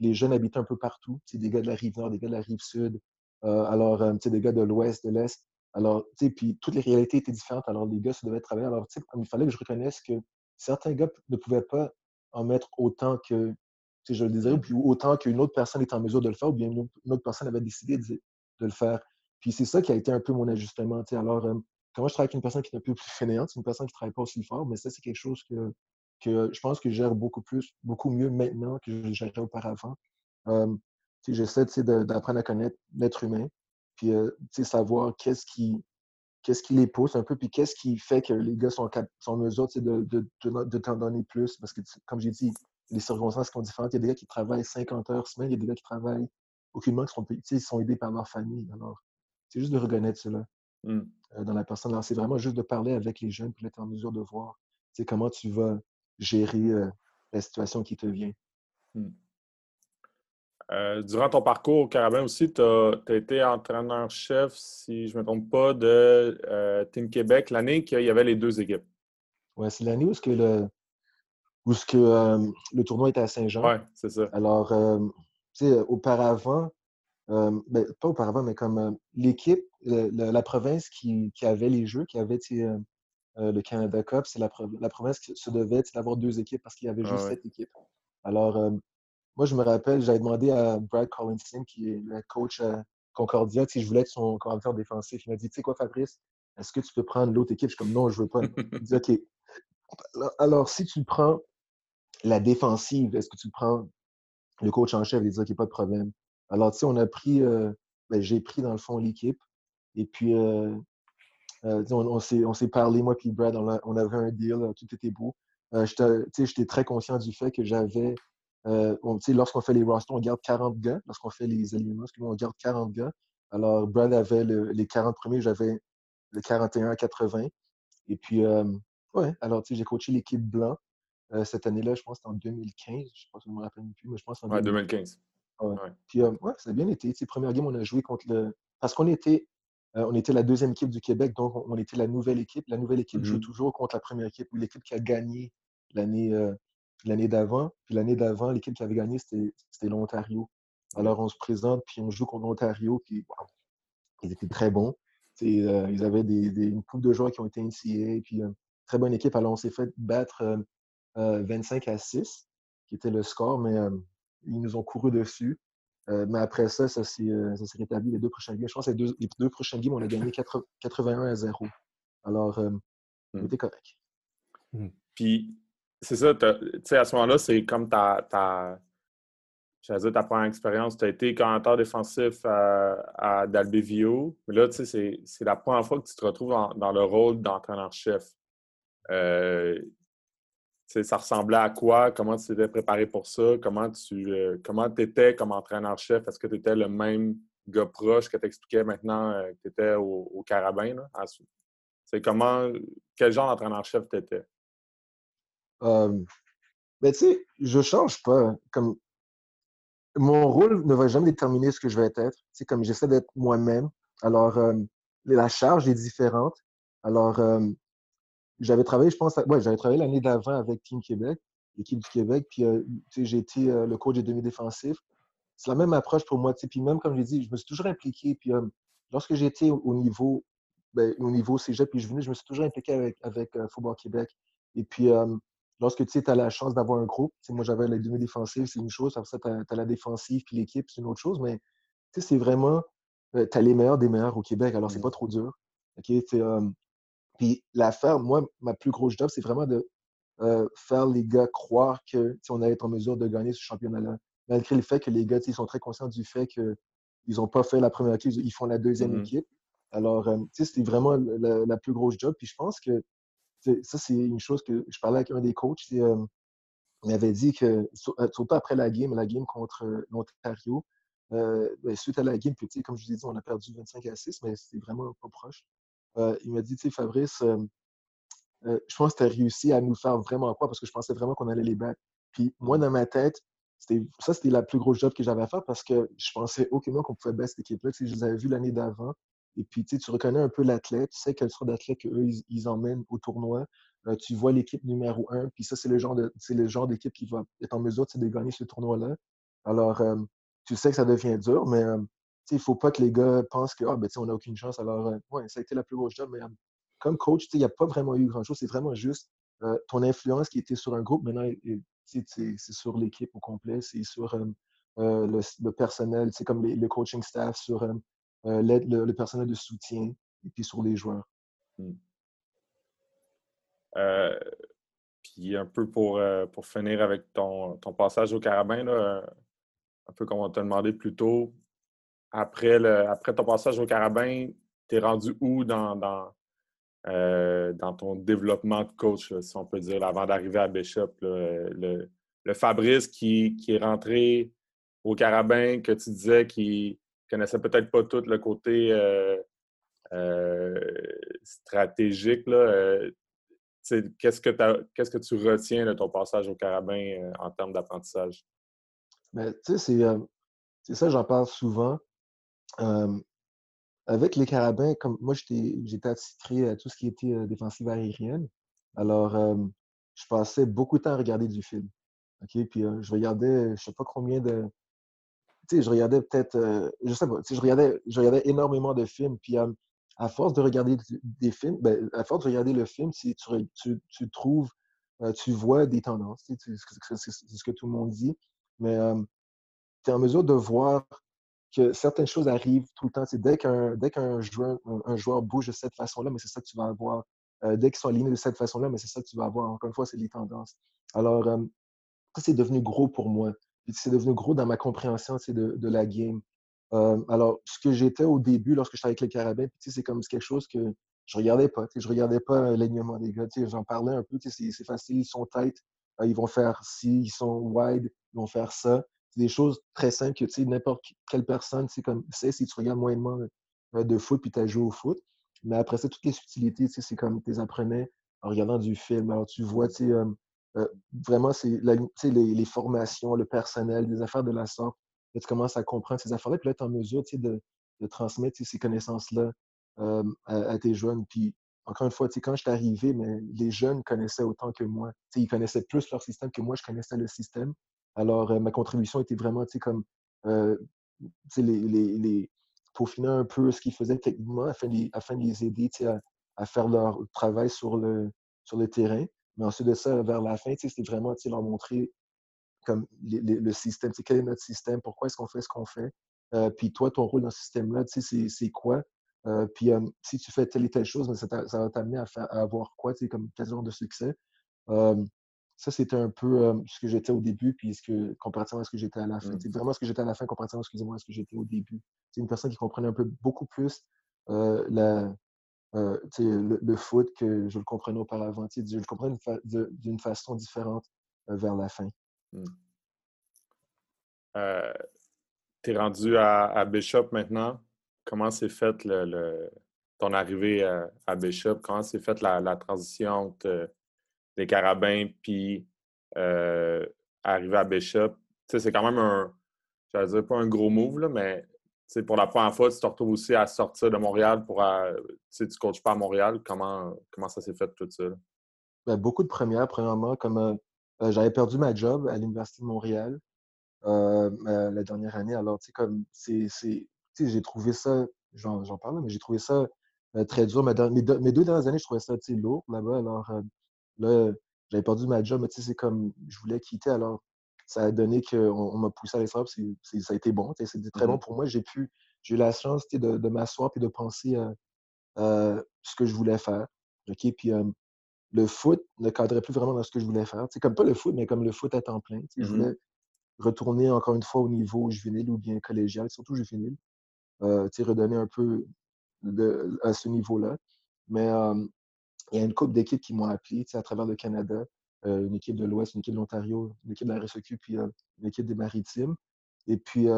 les jeunes habitent un peu partout. C'est des gars de la rive nord, des gars de la rive sud, alors des gars de l'ouest, de l'est. Alors, tu sais, puis toutes les réalités étaient différentes. Alors, les gars se devaient travailler. Alors, tu sais, il fallait que je reconnaisse que certains gars ne pouvaient pas en mettre autant que, tu sais, je le disais, mmh. puis autant qu'une autre personne était en mesure de le faire, ou bien une autre personne avait décidé de, le faire. Puis c'est ça qui a été un peu mon ajustement. Alors, quand je travaille avec une personne qui est un peu plus fainéante, c'est une personne qui ne travaille pas aussi fort, mais ça, c'est quelque chose que, que je pense que je gère beaucoup plus, beaucoup mieux maintenant que je gérais auparavant. J'essaie d'apprendre à connaître l'être humain, puis savoir qu'est-ce qui, qu'est-ce qui les pousse un peu, puis qu'est-ce qui fait que les gars sont, sont en mesure de, de, de, t'en donner plus. Parce que, comme j'ai dit, les circonstances sont différentes. Il y a des gars qui travaillent 50 heures semaine, il y a des gars qui travaillent aucunement, qui sont, ils sont aidés par leur famille. C'est juste de reconnaître cela mmh. dans la personne. Alors, c'est vraiment juste de parler avec les jeunes, puis d'être en mesure de voir comment tu vas gérer la situation qui te vient. Mmh. Euh, durant ton parcours au Carabin aussi, tu as, été entraîneur-chef, si je ne me trompe pas, de euh, Team Québec, l'année qu'il y avait les deux équipes. Oui, c'est l'année où, -ce que le, où ce que, euh, le tournoi était à Saint-Jean. Oui, c'est ça. Alors, tu auparavant, ben, pas auparavant, mais comme l'équipe, la, province qui, avait les Jeux, qui avait le Canada Cup, c'est la, province qui se devait d'avoir deux équipes parce qu'il y avait ah juste cette équipe. Alors, moi, je me rappelle, j'avais demandé à Brad Collinson, qui est le coach à Concordia, si je voulais être son coordinateur défensif. Il m'a dit, tu sais quoi, Fabrice, est-ce que tu peux prendre l'autre équipe? Je suis comme, non, je veux pas. Il dit, OK. Alors, si tu prends la défensive, est-ce que tu prends le coach en chef? Il dit, OK, pas de problème. Alors, tu sais, on a pris, euh, ben, j'ai pris dans le fond l'équipe. Et puis, euh, euh, on, s'est parlé, moi et Brad, on, avait un deal, tout était beau. J'étais très conscient du fait que j'avais lorsqu'on fait les rosters, on garde 40 gars. Lorsqu'on fait les alignements, on garde 40 gars. Alors, Brad avait les 40 premiers, j'avais les 41 à 80. Et puis, ouais, alors, tu sais, j'ai coaché l'équipe blanc cette année-là, je pense que c'était en 2015. Je ne sais pas si je me rappelle plus, mais je pense en ouais, 2015. Ouais. Puis, ouais, ça a bien été. Première game, on a joué contre le. Parce qu'on était, on était la deuxième équipe du Québec, donc on était la nouvelle équipe. La nouvelle équipe joue mm-hmm. toujours contre la première équipe ou l'équipe qui a gagné l'année l'année d'avant. Puis l'année d'avant, l'équipe qui avait gagné, c'était l'Ontario. Alors, on se présente, puis on joue contre l'Ontario, puis ils étaient très bons. Euh, ils avaient des, une coupe de joueurs qui ont été initiés, puis très bonne équipe. Alors, on s'est fait battre 25 euh, euh, à 6, qui était le score, mais ils nous ont couru dessus. mais après ça, ça s'est rétabli les deux prochaines games. Je pense que les deux, les deux prochaines games, on a gagné 81 à 0. Alors, on était correct. Mmh. Puis, c'est ça, tu sais, à ce moment-là, c'est comme ta, ta, dire, ta première expérience. Tu as été commentateur défensif à, à Dalbevio, mais là, tu sais, c'est la première fois que tu te retrouves dans, le rôle d'entraîneur-chef. Euh, ça ressemblait à quoi? Comment tu t'étais préparé pour ça? Comment tu euh, comment étais comme entraîneur-chef? Est-ce que tu étais le même gars proche que tu expliquais maintenant euh, que tu étais au, au Carabin? C'est comment, quel genre d'entraîneur-chef tu étais? mais tu sais, je change pas. Comme mon rôle ne va jamais déterminer ce que je vais être. C'est comme j'essaie d'être moi-même. Alors, la charge est différente. Alors, j'avais travaillé, je pense, ouais, j'avais travaillé l'année d'avant avec Team Québec, l'équipe du Québec, puis j'ai été le coach des demi-défensifs. C'est la même approche pour moi. Puis même, comme je l'ai dit, je me suis toujours impliqué. Puis lorsque j'étais au niveau, ben, au niveau cégep, puis je venais, je me suis toujours impliqué avec, avec Football Québec. Et puis, lorsque tu as la chance d'avoir un groupe, moi j'avais la demi-défensive, c'est une chose, après ça, tu as, la défensive, puis l'équipe, c'est une autre chose, mais c'est vraiment, euh, tu as les meilleurs des meilleurs au Québec, alors c'est pas trop dur. Puis l'affaire, moi, ma plus grosse job, c'est vraiment de euh, faire les gars croire que on allait être en mesure de gagner ce championnat-là. Malgré le fait que les gars, ils sont très conscients du fait qu'ils n'ont pas fait la première équipe, ils font la deuxième mmh équipe. Alors, c'était vraiment la, la, plus grosse job. Puis je pense que ça, c'est une chose que je parlais avec un des coachs. C'est, il avait dit que, surtout après la game, la game contre l'Ontario, ben, suite à la game, puis, comme je vous ai dit, on a perdu 25 à 6, mais c'était vraiment pas proche. Il m'a dit, tu sais, Fabrice, je pense que tu as réussi à nous faire vraiment quoi parce que je pensais vraiment qu'on allait les battre. Puis moi, dans ma tête, ça, c'était la plus grosse job que j'avais à faire parce que je pensais aucunement qu'on pouvait battre cette équipe-là. Je les avais vus l'année d'avant. Et puis, tu reconnais un peu l'athlète, tu sais quel sort d'athlète qu'eux, ils, emmènent au tournoi. Euh, tu vois l'équipe numéro un, puis ça, c'est le genre genre d'équipe qui va être en mesure de gagner ce tournoi-là. Alors, euh, tu sais que ça devient dur, mais euh, il ne faut pas que les gars pensent que ah, ben, on n'a aucune chance. Alors, ouais, ça a été la plus grosse job, mais comme coach, il n'y a pas vraiment eu grand-chose. C'est vraiment juste ton influence qui était sur un groupe. Maintenant, c'est sur l'équipe au complet, c'est sur euh, euh, le, personnel, c'est comme le coaching staff, sur euh, le, personnel de soutien et puis sur les joueurs. Mmh. puis un peu pour, pour finir avec ton, ton passage au Carabin, un peu comme on t'a demandé plus tôt, après, le, après ton passage au Carabin, tu es rendu où dans, dans, euh, dans ton développement de coach, si on peut dire, avant d'arriver à Bishop. le, Fabrice qui, est rentré au Carabin, que tu disais qui connaissait peut-être pas tout le côté euh, euh, stratégique. qu'est-ce, que que tu retiens de ton passage au Carabin en termes d'apprentissage? Ben, c'est ça, j'en parle souvent. Avec les carabins, comme moi, j'étais attitré à tout ce qui était défensive aérienne. Alors, je passais beaucoup de temps à regarder du film. OK? Puis je regardais, je sais pas combien de. Tu sais, je regardais peut-être. je sais pas, je regardais, je regardais énormément de films. Puis à force de regarder des films, ben, à force de regarder le film, tu, tu, tu trouves, tu vois des tendances. c'est ce que tout le monde dit. Mais tu es en mesure de voir que certaines choses arrivent tout le temps. Dès qu'un dès qu'un joueur, un, joueur bouge de cette façon-là, mais c'est ça que tu vas avoir. Euh, dès qu'ils sont alignés de cette façon-là, mais c'est ça que tu vas avoir. Encore une fois, c'est les tendances. Alors, euh, ça, c'est devenu gros pour moi. C'est devenu gros dans ma compréhension de, la game. Euh, alors, ce que j'étais au début, lorsque j'étais avec les Carabins, c'est comme quelque chose que je regardais pas. Je regardais pas l'alignement des gars. J'en parlais un peu. C'est facile, ils sont tête. ils vont faire ci, ils sont wide, ils vont faire ça des choses très simples que, tu sais, n'importe quelle personne, c'est comme, si tu regardes moyennement euh, de foot puis tu as joué au foot. Mais après ça, toutes les subtilités, tu sais, c'est comme tu les apprenais en regardant du film. Alors, tu vois, tu sais, euh, euh, vraiment, c'est les, les, formations, le personnel, des affaires de la sorte. tu commences à comprendre ces affaires-là, puis là, tu es en mesure, tu sais, de, de transmettre ces connaissances-là à, tes jeunes. Puis, encore une fois, quand je suis arrivé, mais les jeunes connaissaient autant que moi. Ils connaissaient plus leur système que moi, je connaissais le système. Alors, euh, ma contribution était vraiment, tu sais, comme, euh, les, les, les, peaufiner un peu ce qu'ils faisaient techniquement afin de, afin de les aider, tu sais, à, à, faire leur travail sur le, sur le terrain. Mais ensuite de ça, vers la fin, tu sais, c'était vraiment, tu sais, leur montrer comme le système, tu sais, quel est notre système, pourquoi est-ce qu'on fait ce qu'on fait. Euh, puis toi, ton rôle dans ce système-là, tu sais, c'est quoi? Puis si tu fais telle et telle chose, ça, ça va t'amener à, à, avoir quoi, tu sais, comme quel genre de succès. Ça, c'était un peu ce que j'étais au début, puis ce que, comparativement à ce que j'étais à la fin. C'est mmh. vraiment ce que j'étais à la fin, comparativement, excusez-moi, à ce que j'étais au début. C'est une personne qui comprenait un peu beaucoup plus la, le, foot que je le comprenais auparavant. Je le comprenais d'une façon différente vers la fin. Mmh. tu es rendu à, Bishop maintenant. Comment s'est faite le, ton arrivée à, Bishop? Comment s'est faite la, la, transition? Entre des carabins, puis euh, arriver à Bishop. C'est quand même un, je dire pas un gros move, là, mais pour la première fois, tu te retrouves aussi à sortir de Montréal pour. Euh, tu ne coaches pas à Montréal. Comment, comment ça s'est fait tout ça? Ben, beaucoup de premières, premièrement, comme euh, j'avais perdu ma job à l'Université de Montréal la dernière année. Alors, comme c'est. J'ai trouvé ça, j'en parle, mais j'ai trouvé ça très dur. Mes, mes, deux dernières années, je trouvais ça lourd là-bas. Alors, Là, j'avais perdu ma job, mais tu sais, c'est comme je voulais quitter. Alors, ça a donné qu'on on, m'a poussé à l'extérieur. Ça a été bon. C'était très bon mmh pour moi. J'ai pu, j'ai eu la chance de, de m'asseoir et de penser à, ce que je voulais faire. OK? Puis le foot ne cadrait plus vraiment dans ce que je voulais faire. C'est comme pas le foot, mais comme le foot à temps plein. Je mmh voulais retourner encore une fois au niveau juvénile ou bien collégial, surtout juvénile. Euh, redonner un peu de, à ce niveau-là. Mais il y a une couple d'équipes qui m'ont appelé à travers le Canada une équipe de l'Ouest, une équipe de l'Ontario, une équipe de la RSEQ, puis une équipe des Maritimes. Et puis,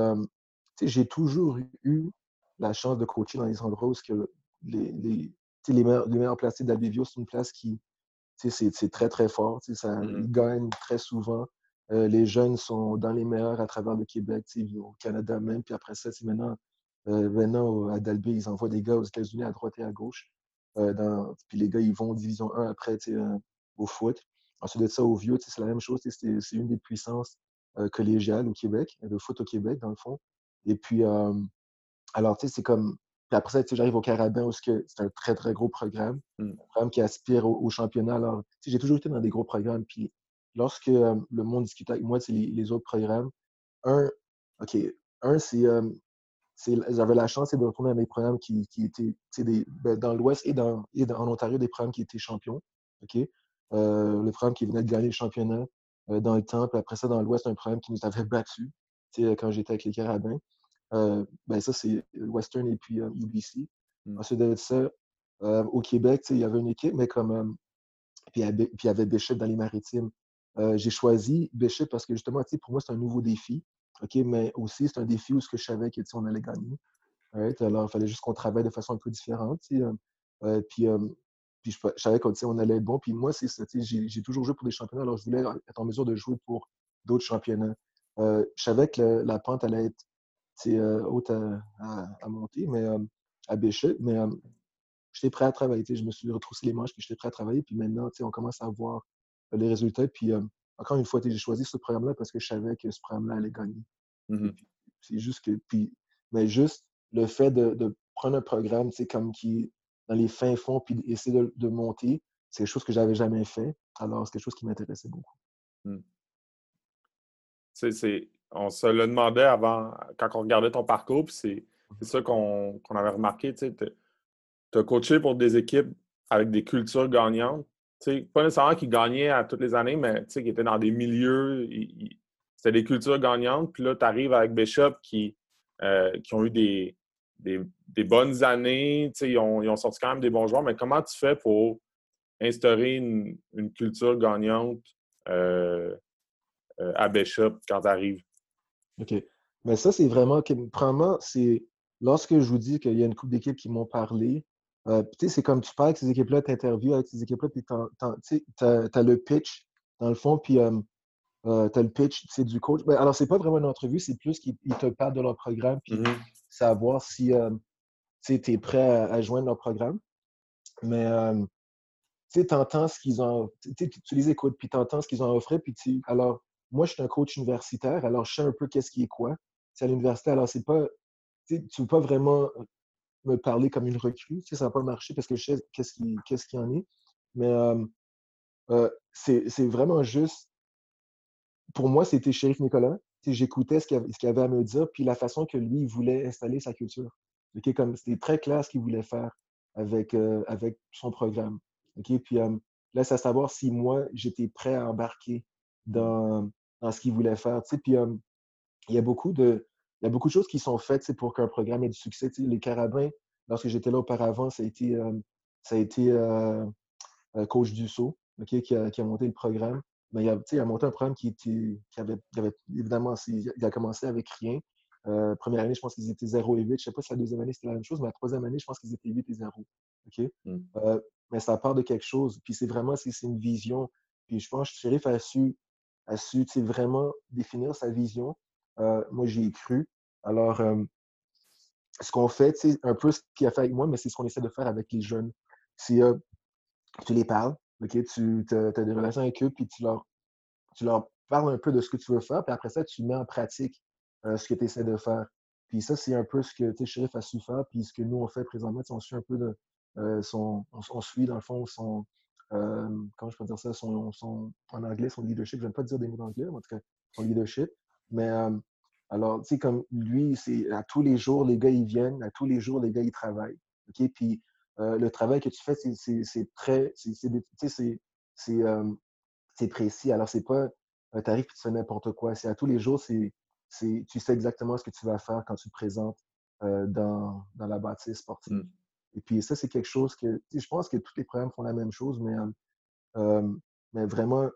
j'ai toujours eu la chance de coacher dans les endroits où que les, les, les, meilleurs, les meilleurs placés d'Albevio, c'est une place qui, c'est très, très fort. Ça, mmh Ils gagnent très souvent. les jeunes sont dans les meilleurs à travers le Québec, au Canada même. Puis après ça, maintenant, maintenant à Dalby, ils envoient des gars aux États-Unis à droite et à gauche. Puis les gars, ils vont en Division 1 après au foot. Ensuite de ça, au vieux, c'est la même chose. C'est une des puissances collégiales au Québec, le foot au Québec, dans le fond. Et puis, alors, tu sais, c'est comme. Puis après ça, j'arrive au Carabin où c'est un très, très gros programme. Mmh. Un programme qui aspire au, championnat. Alors, j'ai toujours été dans des gros programmes. Puis lorsque le monde discutait avec moi, les, les autres programmes, un, OK, un, c'est. J'avais la chance de retourner à mes programmes qui, qui étaient des, ben, dans l'Ouest et, dans, et en Ontario, des programmes qui étaient champions. OK? Euh, le programme qui venait de gagner le championnat euh, dans le temps. Puis après ça, dans l'Ouest, un programme qui nous avait battus quand j'étais avec les Carabins. Euh, ben ça, c'est Western et puis UBC. Mmh. Ensuite de ça, au Québec, il y avait une équipe, mais comme. puis il y avait Bishop dans les maritimes. j'ai choisi Bishop parce que justement, pour moi, c'est un nouveau défi. OK, mais aussi, c'est un défi où ce que je savais qu'on allait gagner. Alors, il fallait juste qu'on travaille de façon un peu différente. puis, puis je, savais qu'on allait être bon. Puis moi, c'est J'ai toujours joué pour des championnats, alors je voulais être en mesure de jouer pour d'autres championnats. je savais que la pente allait être euh, haute à, monter, mais euh, à Bishop. Mais euh, j'étais prêt à travailler. Je me suis retroussé les manches, puis j'étais prêt à travailler. Puis maintenant, on commence à voir les résultats. Puis encore une fois, j'ai choisi ce programme-là parce que je savais que ce programme-là allait gagner. Mmh c'est juste que. Puis, mais juste le fait de, prendre un programme comme qui dans les fins fonds puis essayer de, monter, c'est quelque chose que j'avais jamais fait. Alors, c'est quelque chose qui m'intéressait beaucoup. Mmh. C'est on se le demandait avant, quand on regardait ton parcours, puis c'est, ça qu'on, avait remarqué. Tu as coaché pour des équipes avec des cultures gagnantes. Pas nécessairement qui gagnaient à toutes les années, mais qui étaient dans des milieux. c'était des cultures gagnantes. Puis là, tu arrives avec Bishop qui, euh, qui ont eu des, bonnes années. Ils ont, sorti quand même des bons joueurs. Mais comment tu fais pour instaurer une, culture gagnante euh, euh, à Bishop quand tu arrives? OK. Mais ça, c'est vraiment. Premièrement, c'est lorsque je vous dis qu'il y a une couple d'équipes qui m'ont parlé, euh, c'est comme tu parles avec ces équipes-là, tu interviews avec ces équipes-là, puis tu as, le pitch, dans le fond, puis euh, euh, tu as le pitch, c'est du coach. Ben, alors, c'est pas vraiment une entrevue, c'est plus qu'ils te parlent de leur programme, puis mm-hmm. savoir si tu es prêt à, joindre leur programme. Mais tu entends ce qu'ils ont. Tu les écoutes, puis tu entends ce qu'ils ont offert, puis tu. Alors, moi, je suis un coach universitaire, alors je sais un peu qu'est-ce qui est quoi. C'est à l'université, alors c'est pas. Tu ne peux pas vraiment me parler comme une recrue. ça va pas marcher parce que je sais qu'est-ce qui, qu'est-ce qui en est. Mais c'est, vraiment juste. Pour moi, c'était Shérif Nicolas. J'écoutais ce qu'il, avait, à me dire, puis la façon que lui, voulait installer sa culture. Comme, c'était très clair ce qu'il voulait faire avec, avec son programme. Puis là, c'est à savoir si moi, j'étais prêt à embarquer dans, dans ce qu'il voulait faire. Puis il y a beaucoup de. Il y a beaucoup de choses qui sont faites pour qu'un programme ait du succès. les Carabins, lorsque j'étais là auparavant, ça a été, ça a été euh, coach Dussault qui, a, qui, a, monté le programme. Mais il a, il a monté un programme qui, était, qui avait, avait, évidemment, il a commencé avec rien. Euh, première année, je pense qu'ils étaient 0 et 8. Je ne sais pas si la deuxième année, c'était la même chose, mais la troisième année, je pense qu'ils étaient 8 et 0. Mmh. Euh, mais ça part de quelque chose. Puis c'est vraiment, c'est une vision. Puis je pense que Sheriff a su a su vraiment définir sa vision. Euh, moi, j'y ai cru. Alors, euh, ce qu'on fait, c'est un peu ce qu'il a fait avec moi, mais c'est ce qu'on essaie de faire avec les jeunes. C'est euh, tu les parles, ok? Tu as, des relations avec eux, puis tu leur, tu leur parles un peu de ce que tu veux faire, puis après ça, tu mets en pratique ce que tu essaies de faire. Puis ça, c'est un peu ce que Sheriff a su faire, puis ce que nous, on fait présentement. On suit un peu de son. on, suit, dans le fond, son, comment je peux dire ça, son, en anglais, son leadership. Je ne pas dire des mots d'anglais, en tout cas, son leadership. Mais euh, alors, tu sais, comme lui, c'est à tous les jours, les gars, ils viennent, à tous les jours, les gars, ils travaillent. OK? Puis euh, le travail que tu fais, c'est très, c'est précis. Alors, c'est pas un tarif que tu fais n'importe quoi. C'est à tous les jours, c'est tu sais exactement ce que tu vas faire quand tu te présentes dans, dans la bâtisse sportive. Mmh. Et puis ça, c'est quelque chose que, je pense que tous les programmes font la même chose, mais, mais vraiment,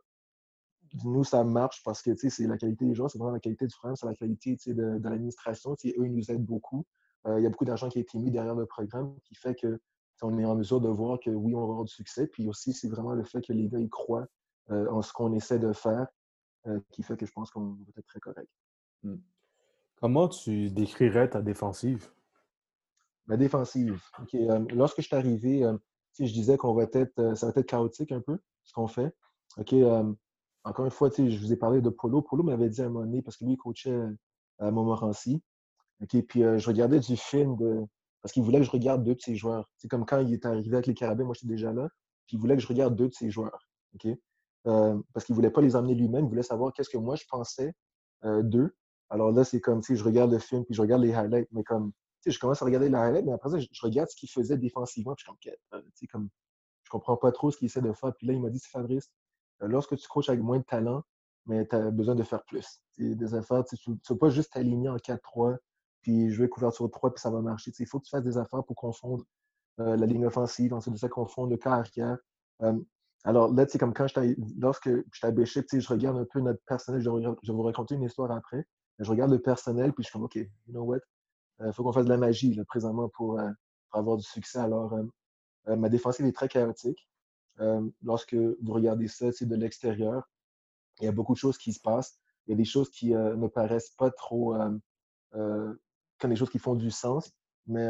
nous, ça marche parce que c'est la qualité des joueurs, c'est vraiment la qualité du programme, c'est la qualité de, de l'administration. Eux, ils nous aident beaucoup. Euh, il y a beaucoup d'argent qui a été mis derrière le programme qui fait que on est en mesure de voir que oui, on va avoir du succès. Puis aussi, c'est vraiment le fait que les gars, ils croient euh, en ce qu'on essaie de faire euh, qui fait que je pense qu'on va être très correct. Hmm. Comment tu décrirais ta défensive? Ma défensive. lorsque je suis arrivé, je disais qu'on va être, ça va être chaotique un peu, ce qu'on fait. OK, encore une fois, je vous ai parlé de Polo. Polo m'avait dit à un moment donné, parce que lui, il coachait à Montmorency. OK, puis je regardais du film de, parce qu'il voulait que je regarde deux de ses joueurs. C'est comme quand il est arrivé avec les Carabins, moi j'étais déjà là, puis il voulait que je regarde deux de ses joueurs. OK? parce qu'il ne voulait pas les emmener lui-même, il voulait savoir qu'est-ce que moi je pensais d'eux. Alors là, c'est comme, si je regarde le film, puis je regarde les highlights, mais comme, je commence à regarder les highlights, mais après ça, je, regarde ce qu'il faisait défensivement, puis je suis comme, sais, comme, je comprends pas trop ce qu'il essaie de faire. Puis là, il m'a dit, c'est Fabrice, euh, lorsque tu coaches avec moins de talent, mais tu as besoin de faire plus. des affaires, tu ne peux pas juste t'aligner en 4-3, puis jouer couverture 3, puis ça va marcher. il faut que tu fasses des affaires pour confondre euh, la ligne offensive, ensuite de ça, confondre le cas arrière. Euh, alors là, c'est comme quand je lorsque je t'ai bêché, je regarde un peu notre personnel, je vais, vous raconter une histoire après. Je regarde le personnel, puis je suis comme, OK, you know what? Il faut qu'on fasse de la magie là, présentement pour avoir du succès. Alors, ma défensive est très chaotique. Euh, lorsque vous regardez ça de l'extérieur, il y a beaucoup de choses qui se passent. Il y a des choses qui euh, ne paraissent pas trop euh, comme des choses qui font du sens, mais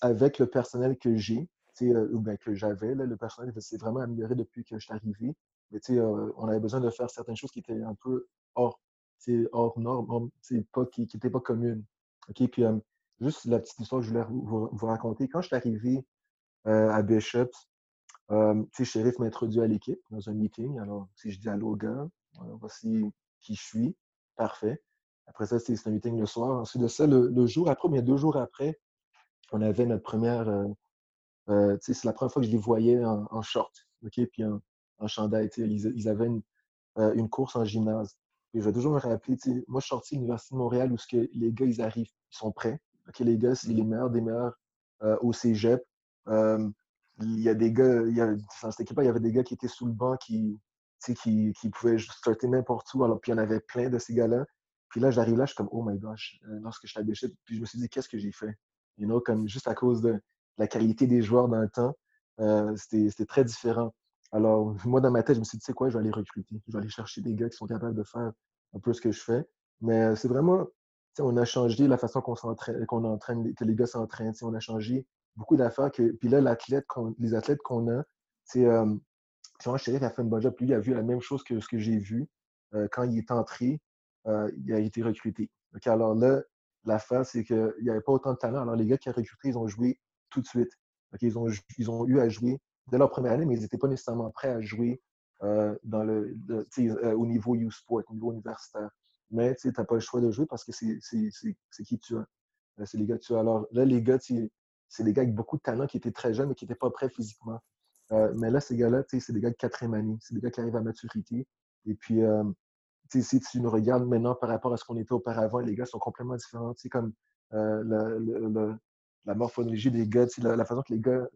avec le personnel que j'ai, ou bien que j'avais, le personnel s'est vraiment amélioré depuis que je suis arrivé. Mais on avait besoin de faire certaines choses qui étaient un peu hors, hors norme, pas, qui n'étaient pas communes. OK? Puis juste la petite histoire que je voulais vous, vous raconter. Quand je suis arrivé à Bishops, euh, Sheriff introduit à l'équipe dans un meeting. Alors, si je dis allô, gars, voici qui je suis. Parfait. Après ça, c'est un meeting le soir. Ensuite de ça, le, jour après, bien deux jours après, on avait notre première. Euh, euh c'est la première fois que je les voyais en, short, OK, puis en, en chandail. Ils, ils, avaient une, euh, une, course en gymnase. Et je vais toujours me rappeler, moi, je suis sorti de l'Université de Montréal où ce que les gars, ils arrivent, ils sont prêts. OK, les gars, c'est les meilleurs des meilleurs au cégep il y a des gars, il y a, dans cette équipe-là, il y avait des gars qui étaient sous le banc qui, qui, qui pouvaient starter n'importe où. Alors, puis il y en avait plein de ces gars-là. Puis là, j'arrive là, je suis comme, oh my gosh, euh, lorsque je suis puis je me suis dit, qu'est-ce que j'ai fait? You know, comme juste à cause de la qualité des joueurs dans le temps, euh, c'était très différent. Alors, [laughs] moi, dans ma tête, je me suis dit, tu sais quoi, je vais aller recruter. Je vais aller chercher des gars qui sont capables de faire un peu ce que je fais. Mais euh, c'est vraiment, on a changé la façon qu'on qu'on entraîne, que les gars s'entraînent. On a changé beaucoup d'affaires. Que, puis là, l'athlète les athlètes qu'on a, c'est. Euh, Chérif a fait une bonne job. Lui, il a vu la même chose que ce que j'ai vu euh, quand il est entré. Euh, il a été recruté. alors là, l'affaire, c'est qu'il n'y avait pas autant de talent. Alors, les gars qui ont recruté, ils ont joué tout de suite. ils, ont, ils ont eu à jouer dès leur première année, mais ils n'étaient pas nécessairement prêts à jouer dans le, au niveau U-Sport, au niveau universitaire. Mais tu n'as pas le choix de jouer parce que c'est qui tu as. C'est les gars que tu as. Alors là, les gars, c'est des gars avec beaucoup de talent qui étaient très jeunes mais qui n'étaient pas prêts physiquement. Euh, mais là, ces gars-là, c'est des gars de quatrième année. C'est des gars qui arrivent à maturité. Et puis, euh, si tu nous regardes maintenant par rapport à ce qu'on était auparavant, les gars sont complètement différents. C'est comme euh, la morphologie des gars, la, façon que les gars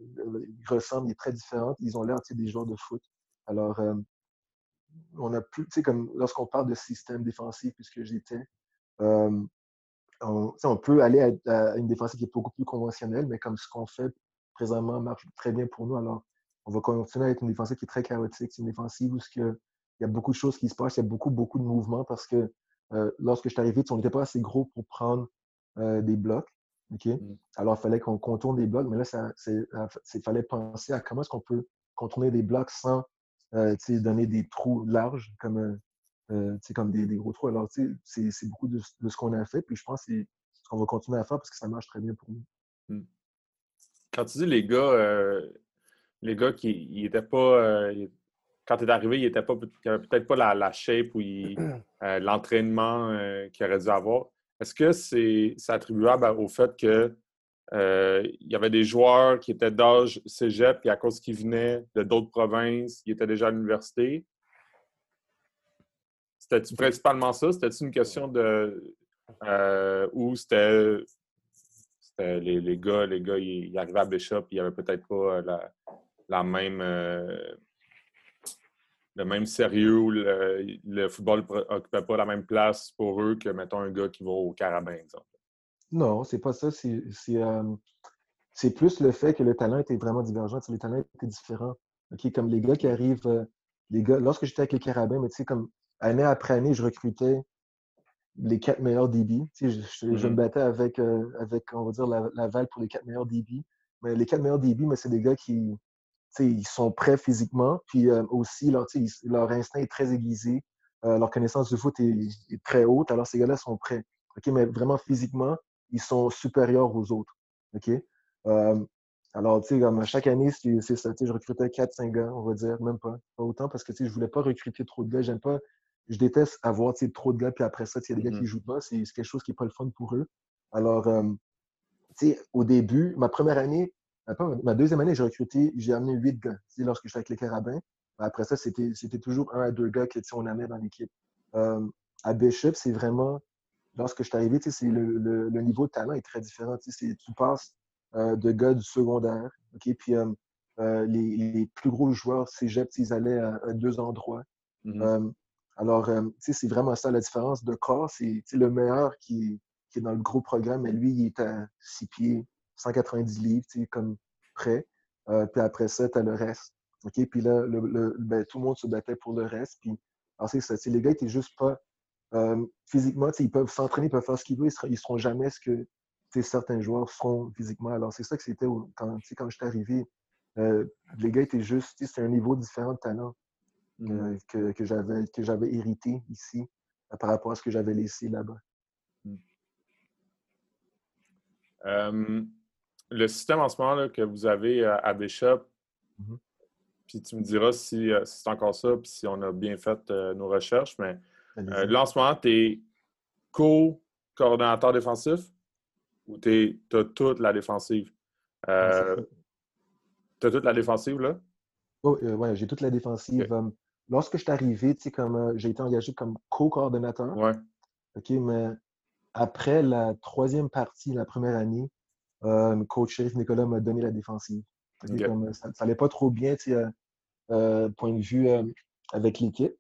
ressemblent est très différente. Ils ont l'air des joueurs de foot. Alors, on a plus, comme lorsqu'on parle de système défensif, puisque j'étais, on, peut aller à, une défensive qui est beaucoup plus conventionnelle, mais comme ce qu'on fait présentement marche très bien pour nous, alors on va continuer à être une défensive qui est très chaotique. C'est une défensive où il y a beaucoup de choses qui se passent, il y a beaucoup, beaucoup de mouvements parce que euh, lorsque je suis arrivé, on n'était pas assez gros pour prendre euh, des blocs. Mmh. Alors, il fallait qu'on contourne des blocs, mais là, il fallait penser à comment est-ce qu'on peut contourner des blocs sans euh, donner des trous larges, comme euh, comme des, gros trous. Alors, c'est beaucoup de, ce qu'on a fait. Puis je pense que c'est ce qu'on va continuer à faire parce que ça marche très bien pour nous. Mmh. Quand tu dis les gars, euh, les gars qui n'étaient pas. Euh, quand tu es arrivé, ils n'avaient peut-être pas la, shape ou [clears throat] l'entraînement qu'ils auraient dû avoir. Est-ce que c'est attribuable au fait que il y avait des joueurs qui étaient d'âge cégep, et à cause qu'ils venaient de d'autres provinces, ils étaient déjà à l'université? C'était-tu principalement ça? C'était-tu une question de. Euh, ou c'était. Les, les, gars, les gars, ils, arrivaient à Bishop, ils n'avaient peut-être pas la, la même. Euh, le même sérieux ou le, football n'occupait pas la même place pour eux que, mettons, un gars qui va au Carabin, exemple? Non, c'est pas ça. Euh, c'est plus le fait que le talent était vraiment divergent. Le talent était différent. Comme les gars qui arrivent, euh, les gars, lorsque j'étais avec les Carabins, mais comme année après année, je recrutais les quatre meilleurs DB. Je, je, me mm-hmm. battais avec, euh, avec, on va dire, la, la pour les quatre meilleurs DB. Mais les quatre meilleurs DB, mais c'est des gars qui, ils sont prêts physiquement, puis euh, aussi leur, leur instinct est très aiguisé, euh, leur connaissance du foot est, très haute, alors ces gars-là sont prêts. ok? Mais vraiment physiquement, ils sont supérieurs aux autres. ok? Alors, tu sais, comme chaque année, c'est ça. Je recrutais 4-5 gars, on va dire, même pas. Pas autant parce que je voulais pas recruter trop de gars. J'aime pas. Je déteste avoir trop de gars, puis après ça, il y a des gars qui mm-hmm. jouent pas. C'est quelque chose qui n'est pas le fun pour eux. Alors, sais, au début, ma première année, ma deuxième année, j'ai recruté, j'ai amené huit gars lorsque j'étais avec les Carabins. Après ça, c'était toujours un à deux gars qu'on amenait dans l'équipe. Euh, à Bishop, c'est vraiment, lorsque je suis arrivé, le, le, le, niveau de talent est très différent. Tu passes euh, de gars du secondaire, puis euh, les, les, plus gros joueurs cégep, ils allaient à, deux endroits. Mm-hmm. Alors, c'est vraiment ça la différence de corps. C'est le meilleur qui, qui, est dans le gros programme, mais lui, il est à six pieds, 190 livres, comme prêt. Euh, puis après ça, tu as le reste. Puis là, le, ben, tout le monde se battait pour le reste. Puis, alors, c'est ça. Les gars n'étaient juste pas. Euh, physiquement, ils peuvent s'entraîner, ils peuvent faire ce qu'ils veulent, ils ne seront, jamais ce que certains joueurs seront physiquement. Alors, c'est ça que c'était quand, quand j'étais arrivé. Euh, les gars étaient juste. C'est un niveau différent de talent mmh. que, que j'avais hérité ici par rapport à ce que j'avais laissé là-bas. Mmh le système en ce moment que vous avez euh, à Bishop, mhm. puis tu me diras euh, si, c'est encore ça, puis si on a bien fait euh, nos recherches, mais là en ce moment, tu es co-coordonnateur défensif ou tu as toute la défensive? tu as toute la défensive, là? Oh, oui, j'ai toute la défensive. Lorsque je suis arrivé, comme j'ai été engagé comme co-coordonnateur. Ouais. OK, mais après la troisième partie, la première année, euh, coach Sheriff Nicolas m'a donné la défensive. ça n'allait pas trop bien, euh, euh, point de vue avec l'équipe.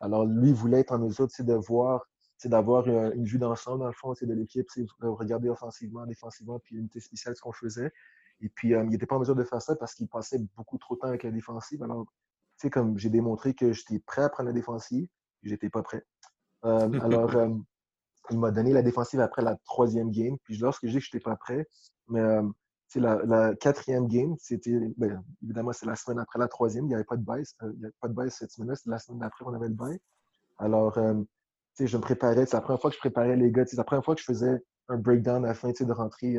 Alors, lui voulait être en mesure de voir, d'avoir une, vue d'ensemble, dans le fond, de l'équipe, regarder offensivement, défensivement, puis unité spéciale, ce qu'on faisait. Et puis, il n'était pas en mesure de faire ça parce qu'il passait beaucoup trop de temps avec la défensive. Alors, tu sais, comme j'ai démontré que j'étais prêt à prendre la défensive, j'étais pas prêt. [laughs] alors, il m'a donné la défensive après la troisième game. Puis lorsque j'ai dit que je n'étais pas prêt, mais c'est euh, la, quatrième game, c'était ben, évidemment c'est la semaine après la troisième, il n'y avait pas de bail, euh, il n'y avait pas de bail cette semaine-là, c'était la semaine d'après qu'on avait le bail. Alors, euh, je me préparais, c'est la première fois que je préparais les gars, c'est la première fois que je faisais un breakdown afin de rentrer,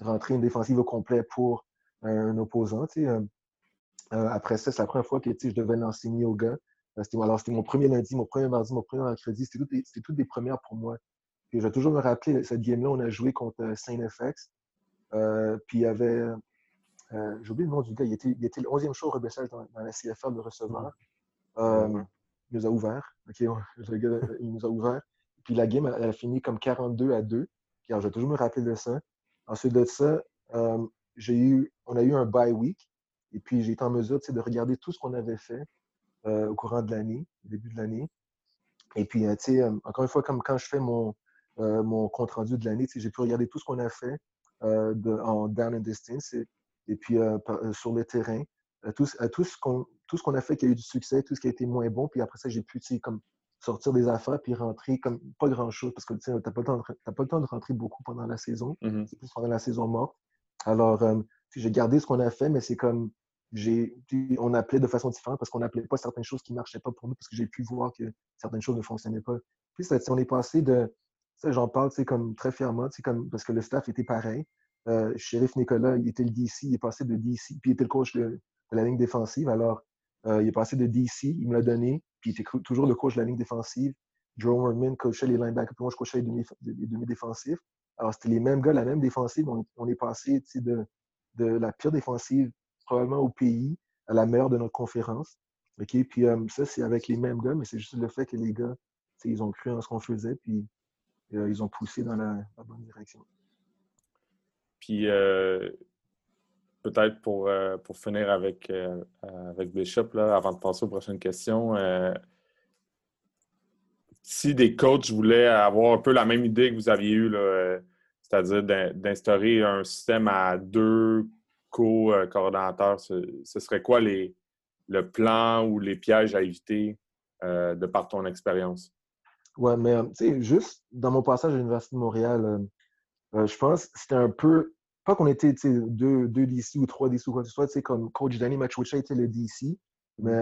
rentrer une défensive au complet pour un, opposant. Après ça, c'est la première fois que je devais l'enseigner aux gars. Alors, c'était mon premier lundi, mon premier mardi, mon premier mercredi. C'était toutes, toutes des premières pour moi. Puis je vais toujours me rappeler, cette game-là, on a joué contre euh, Saint-FX. Euh, puis il y avait, euh, j'ai oublié le nom du gars, il était, il était le 11e show au rebaissage dans, la CFL de receveur. il nous a ouvert. OK, [laughs] il nous a ouvert. Puis la game, elle, a fini comme 42 à 2. Puis alors, je vais toujours me rappeler de ça. Ensuite de ça, eu, on a eu un bye week. Et puis, j'ai été en mesure de regarder tout ce qu'on avait fait au courant de l'année, au début de l'année. Et puis, tu sais, encore une fois, comme quand je fais mon, euh, mon compte rendu de l'année. J'ai pu regarder tout ce qu'on a fait euh, en down and distance et, puis euh, sur le terrain. tout, tout ce qu'on a fait qui a eu du succès, tout ce qui a été moins bon. Puis après ça, j'ai pu comme sortir des affaires puis rentrer comme pas grand-chose parce que tu n'as pas, pas, le temps de rentrer beaucoup pendant la saison. Mm-hmm. C'est plus pendant la saison morte. Alors, j'ai gardé ce qu'on a fait, mais c'est comme on appelait de façon différente parce qu'on n'appelait pas certaines choses qui ne marchaient pas pour nous parce que j'ai pu voir que certaines choses ne fonctionnaient pas. Puis on est passé de j'en parle comme très fièrement, comme, parce que le staff était pareil. Euh, Sheriff Nicolas, il était le DC, il est passé de DC, puis il était le coach de, la ligne défensive. Alors, euh, il est passé de DC, il me l'a donné, puis il était toujours le coach de la ligne défensive. Joe Mormon coachait les linebackers, puis moi, je coachais les demi-défensifs. Alors, c'était les mêmes gars, la même défensive. On, est passé de, de la pire défensive probablement au pays à la meilleure de notre conférence. OK? Puis euh, ça, c'est avec les mêmes gars, mais c'est juste le fait que les gars, ils ont cru en ce qu'on faisait, puis euh, ils ont poussé dans la, bonne direction. Puis, euh, peut-être pour, pour finir avec, avec Bishop, là, avant de passer aux prochaines questions, si des coachs voulaient avoir un peu la même idée que vous aviez eue, c'est-à-dire d'instaurer un système à deux co-coordonnateurs, ce, serait quoi les, le plan ou les pièges à éviter de par ton expérience? Ouais, mais tu sais, juste dans mon passage à l'Université de Montréal, je pense que c'était un peu. Pas qu'on était deux, deux DC ou trois DC ou quoi que ce soit, comme coach Danny Machucha était le DC, mais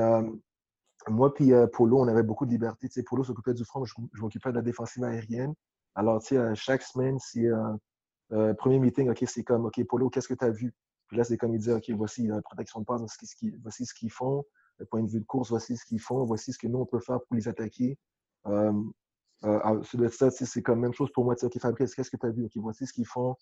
moi puis Polo, on avait beaucoup de liberté. Polo s'occupait du front, je, m'occupais de la défensive aérienne. Alors, tu sais, chaque semaine, c'est un premier meeting, OK, c'est comme, OK, Polo, qu'est-ce que tu as vu? Puis là, c'est comme il dit, OK, voici la protection de passe, voici ce qu'ils font, le point de vue de course, voici ce qu'ils font, voici ce que nous, on peut faire pour les attaquer. Euh, euh, ça, c'est comme même chose pour moi. OK, Fabrice, qu'est-ce que tu as vu? OK, voici ce qu'ils font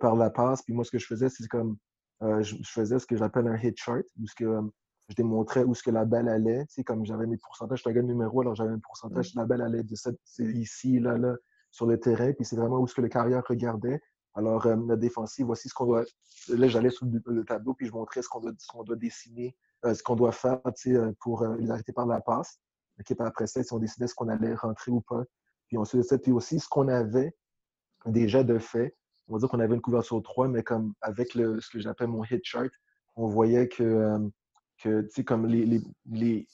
par la passe. Puis moi, ce que je faisais, c'est comme, je, faisais ce que j'appelle un hit chart, où ce que, je démontrais où ce que la balle allait. Tu sais, comme j'avais mes pourcentages, je le numéro, alors j'avais un pourcentage, la balle allait de cette, ici, là, là, sur le terrain. Puis c'est vraiment où ce que le carrière regardait. Alors, euh, la défensive, voici ce qu'on doit. Là, j'allais sur le, tableau, puis je montrais ce qu'on doit, doit, dessiner, euh, ce qu'on doit faire euh, pour les arrêter par la passe. Okay, après ça, si on décidait ce qu'on allait rentrer ou pas. Puis ensuite, puis aussi ce qu'on avait déjà de fait. On va dire qu'on avait une couverture 3, mais comme avec le, ce que j'appelle mon hit chart, on voyait que, que tu sais, comme les, les, les,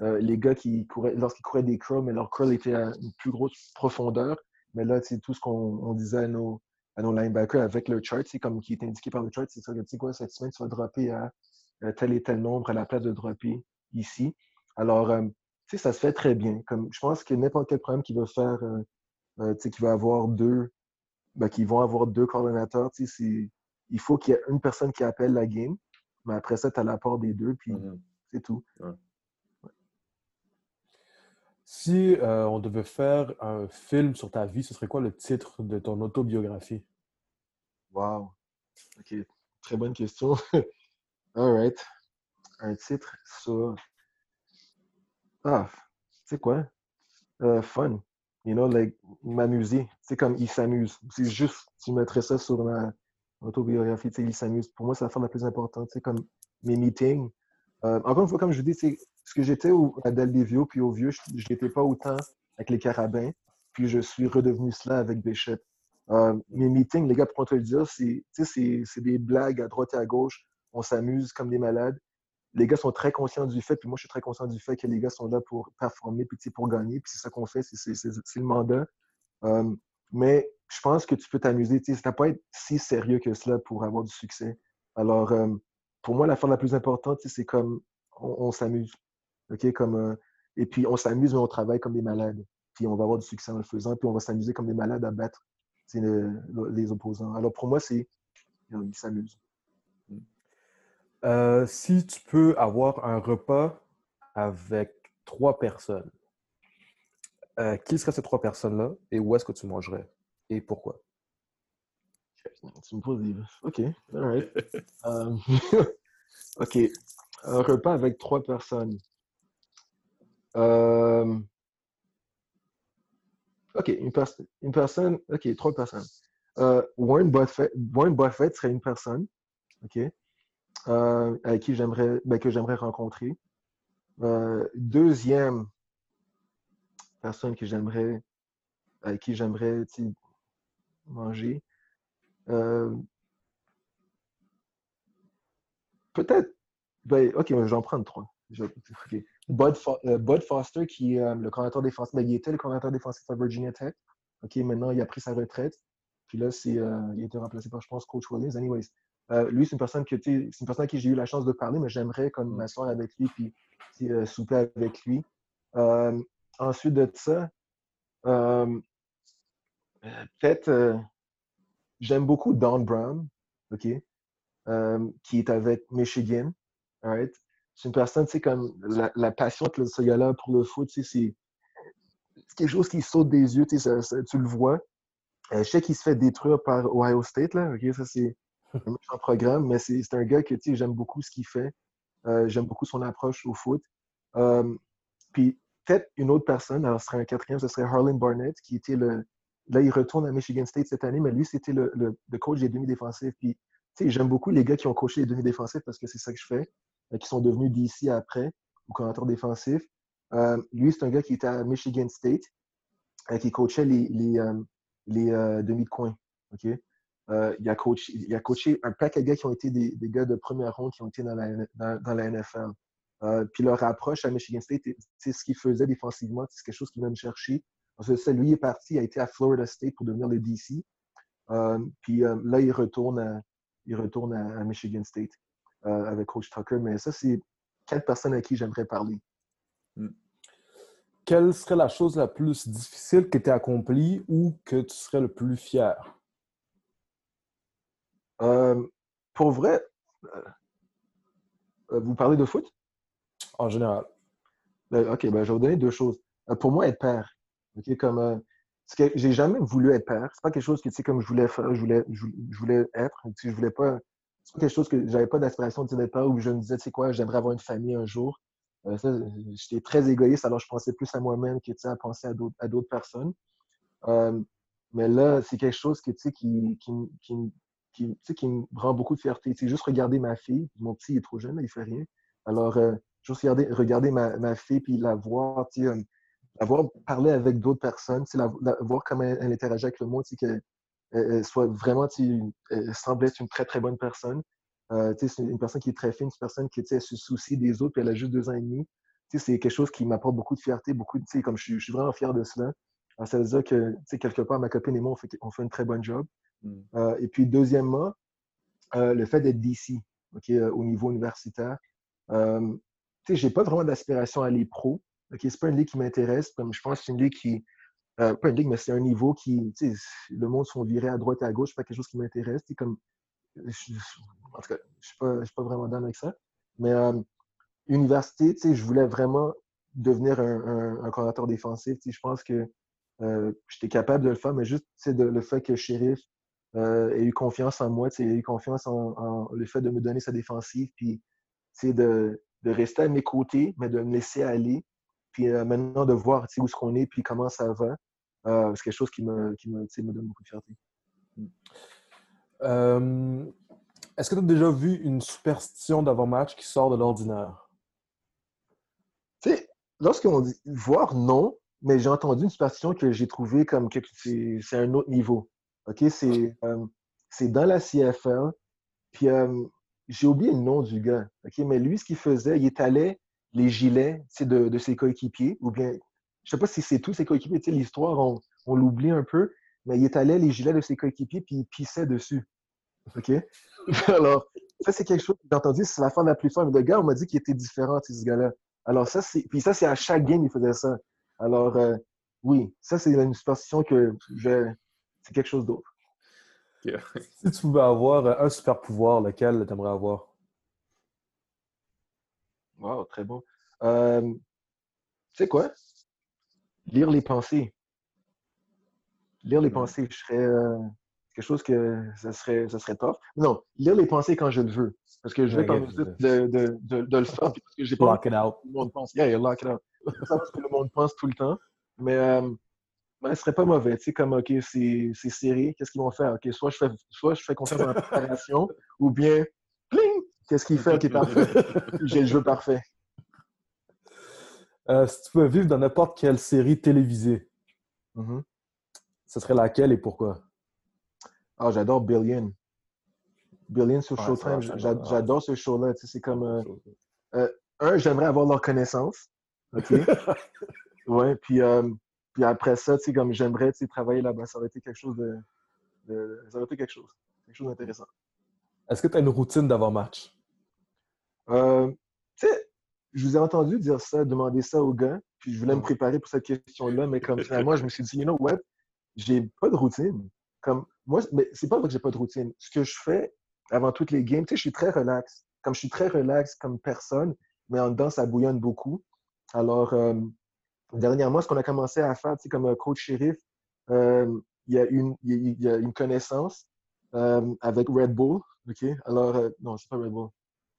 les gars qui couraient, lorsqu'ils couraient des curls, mais leur curl était à une plus grosse profondeur. Mais là, sais, tout ce qu'on disait à nos, à nos linebackers avec le chart, c'est comme qui est indiqué par le chart, c'est ça, tu sais quoi, cette semaine, tu vas dropper à, tel et tel nombre à la place de dropper ici. Alors, euh, tu sais, ça se fait très bien. Comme, je pense que n'importe quel problème qui va faire, euh, euh, tu sais, qui va avoir deux, ben, qui vont avoir deux coordonnateurs, tu sais, il faut qu'il y ait une personne qui appelle la game, mais après ça, tu as l'apport des deux, puis mm-hmm. c'est tout. Si euh, on devait faire un film sur ta vie, ce serait quoi le titre de ton autobiographie? Wow. OK. Très bonne question. [laughs] All right. Un titre sur. Ah, tu sais quoi? Euh, fun. You know, like, m'amuser. C'est comme il s'amuse. C'est juste, tu mettrais ça sur ma autobiographie, tu sais, il s'amuse. Pour moi, c'est la forme la plus importante. C'est comme mes meetings. Euh, encore une fois, comme je vous dis, parce que j'étais à Vieux, puis au Vieux, je n'étais pas autant avec les Carabins. Puis je suis redevenu cela avec Bishop. Euh, mes meetings, les gars, pour te le dire, c'est des blagues à droite et à gauche. On s'amuse comme des malades. Les gars sont très conscients du fait, puis moi, je suis très conscient du fait que les gars sont là pour performer, puis pour gagner. Puis c'est ça qu'on fait, c'est le mandat. Euh, mais je pense que tu peux t'amuser. Ça ne pas être si sérieux que cela pour avoir du succès. Alors, euh, pour moi, la fin la plus importante, c'est comme on s'amuse. OK? Comme, euh, et puis, on s'amuse, mais on travaille comme des malades. Puis, on va avoir du succès en le faisant. Puis, on va s'amuser comme des malades à battre les opposants. Alors, pour moi, c'est. Ils s'amusent. Euh, si tu peux avoir un repas avec trois personnes, euh, qui seraient ces trois personnes-là et où est-ce que tu mangerais et pourquoi? Tu me poses OK. All right. [laughs] [laughs] OK. Un repas avec trois personnes. Euh, OK, une, une, personne. OK, trois personnes. Euh, Warren, Buffett, Warren Buffett serait une personne. OK. Euh, avec qui j'aimerais, ben, que j'aimerais rencontrer. deuxième personne que j'aimerais, avec qui j'aimerais manger. peut-être. Ben, OK, j'en prends trois. Euh, Bud, Foster, qui est euh, le coordinateur défensif, ben, il était le coordinateur défensif à Virginia Tech. OK, maintenant, il a pris sa retraite. Puis là, c'est, euh, il a été remplacé par, je pense, Coach Williams. Anyways, lui, c'est une personne que c'est une personne à qui j'ai eu la chance de parler, mais j'aimerais comme mm. m'asseoir avec lui puis souper avec lui. ensuite de ça, peut-être, j'aime beaucoup Don Brown, OK, qui est avec Michigan. All right? C'est une personne, tu sais, comme la, passion de ce gars-là pour le foot, tu sais, c'est quelque chose qui saute des yeux, tu, sais, tu le vois. Euh, je sais qu'il se fait détruire par Ohio State, là, ok, ça c'est [laughs] un programme, mais c'est un gars que, tu sais, j'aime beaucoup ce qu'il fait. Euh, j'aime beaucoup son approche au foot. Euh, puis, peut-être une autre personne, alors ce serait un quatrième, ce serait Harlan Barnett, qui était le. Là, il retourne à Michigan State cette année, mais lui, c'était le, le, coach des demi-défensifs. Puis, j'aime beaucoup les gars qui ont coaché les demi-défensifs parce que c'est ça que je fais, qui sont devenus DC après, ou coordinateur défensif. lui, c'est un gars qui était à Michigan State, qui coachait les, demi de coin. OK? il, a coaché, il a coaché un paquet de gars qui ont été des, gars de première ronde qui ont été dans la, NFL. puis leur approche à Michigan State, c'est ce qu'il faisait défensivement, c'est quelque chose qu'il venait me chercher. Lui est parti, il a été à Florida State pour devenir le DC. puis là, il retourne il retourne à, Michigan State avec Coach Tucker. Mais ça, c'est quatre personnes à qui j'aimerais parler. Hmm. Quelle serait la chose la plus difficile que tu as accomplie ou que tu serais le plus fier? pour vrai, vous parlez de foot? En général. Ben, OK, ben, je vais vous donner deux choses. pour moi, être père. OK, comme euh, j'ai jamais voulu être père. C'est pas quelque chose que tu sais comme je voulais faire, je voulais, je, voulais être. je voulais pas. C'est quelque chose que j'avais pas d'aspiration de d'être père où je me disais, tu sais quoi, j'aimerais avoir une famille un jour. Euh, j'étais très égoïste, alors je pensais plus à moi-même que à penser à d'autres personnes. Euh, mais là, c'est quelque chose que, qui, qui, qui, qui, me rend beaucoup de fierté. Juste regarder ma fille. Mon petit est trop jeune, il fait rien. Alors, juste regarder, regarder ma, ma, fille puis la voir, tu sais, avoir parlé avec d'autres personnes, la, voir comment elle, interagit avec le monde, qu'elle elle soit vraiment, elle semble être une très, très bonne personne. Euh, c'est une personne qui est très fine, une personne qui se soucie des autres, puis elle a juste deux ans et demi. C'est quelque chose qui m'apporte beaucoup de fierté, beaucoup de, comme je, suis vraiment fier de cela. Alors, ça veut dire que, quelque part, ma copine et moi, on fait, on fait un très bon job. Mm. Euh, et puis, deuxièmement, euh, le fait d'être d'ici, au niveau universitaire. Euh, j'ai pas vraiment d'aspiration à aller pro, OK, c'est pas une ligue qui m'intéresse. Je pense que c'est une ligue qui. Euh, pas une ligue, mais c'est un niveau qui. Le monde sont virés à droite et à gauche, pas quelque chose qui m'intéresse. Comme, en tout cas, je ne suis, pas vraiment dans avec ça. Mais euh, université, je voulais vraiment devenir un, un, coordinateur défensif. Je pense que euh, j'étais capable de le faire, mais juste de, le fait que Sheriff euh, ait eu confiance en moi, ait eu confiance en, le fait de me donner sa défensive, puis de, de rester à mes côtés, mais de me laisser aller, puis euh, maintenant, de voir où est-ce qu'on est, puis comment ça va, euh, c'est quelque chose qui me, qui me, me donne beaucoup de fierté. Euh, est-ce que tu as déjà vu une superstition d'avant-match qui sort de l'ordinaire? Tu sais, lorsqu'on dit voir, non, mais j'ai entendu une superstition que j'ai trouvée comme que c'est un autre niveau. OK? C'est dans la CFL. Puis j'ai oublié le nom du gars. OK? Mais lui, ce qu'il faisait, il allé les gilets de, de ses coéquipiers, ou bien, je sais pas si c'est tous ses coéquipiers, l'histoire, on, on l'oublie un peu, mais il est allé les gilets de ses coéquipiers, puis il pissait dessus. OK? [laughs] Alors, ça, c'est quelque chose que j'ai entendu, c'est la fin la plus forte. Le gars, on m'a dit qu'il était différent, ce gars-là. Alors, ça, c'est. Puis ça, c'est à chaque game, il faisait ça. Alors, euh, oui, ça, c'est une superstition que je. C'est quelque chose d'autre. [laughs] si tu pouvais avoir un super pouvoir, lequel tu aimerais avoir? Wow, très bon. Euh, tu sais quoi? Lire les pensées. Lire les pensées, je serais euh, quelque chose que ça serait, ça serait tough. Non, lire les pensées quand je le veux. Parce que je vais pas de, de, de, de, le faire. Parce que j'ai pas lock it out. Le monde pense. Yeah, lock it out. parce que le monde pense tout le temps. Mais euh, ben, ce serait pas mauvais. Tu sais, comme, OK, c'est serré. Qu'est-ce qu'ils vont faire? OK, soit je fais, soit je fais confiance la préparation, ou bien, pling, Qu'est-ce qu'il [laughs] fait est parfait? J'ai le jeu parfait. Euh, si tu peux vivre dans n'importe quelle série télévisée, mm-hmm. ce serait laquelle et pourquoi? Ah, j'adore Billion. Billion sur Showtime, j'adore ce show-là. c'est comme. Euh, euh, un, j'aimerais avoir leur connaissance. OK? [laughs] ouais, puis, puis après ça, comme j'aimerais travailler là-bas. Ça aurait été quelque chose de, Ça aurait été quelque chose. Quelque chose d'intéressant. Est-ce que tu as une routine d'avant-match? Euh, tu sais, je vous ai entendu dire ça, demander ça aux gars, puis je voulais me préparer pour cette question-là, mais comme finalement, je me suis dit, you know what, j'ai pas de routine. Comme moi, mais c'est pas vrai que j'ai pas de routine. Ce que je fais avant toutes les games, tu sais, je suis très relax. Comme je suis très relax comme personne, mais en dedans, ça bouillonne beaucoup. Alors, euh, dernièrement, ce qu'on a commencé à faire, tu sais, comme coach shérif, euh, il y, a une, il y a une connaissance avec Red Bull. OK? Alors, non, c'est pas Red Bull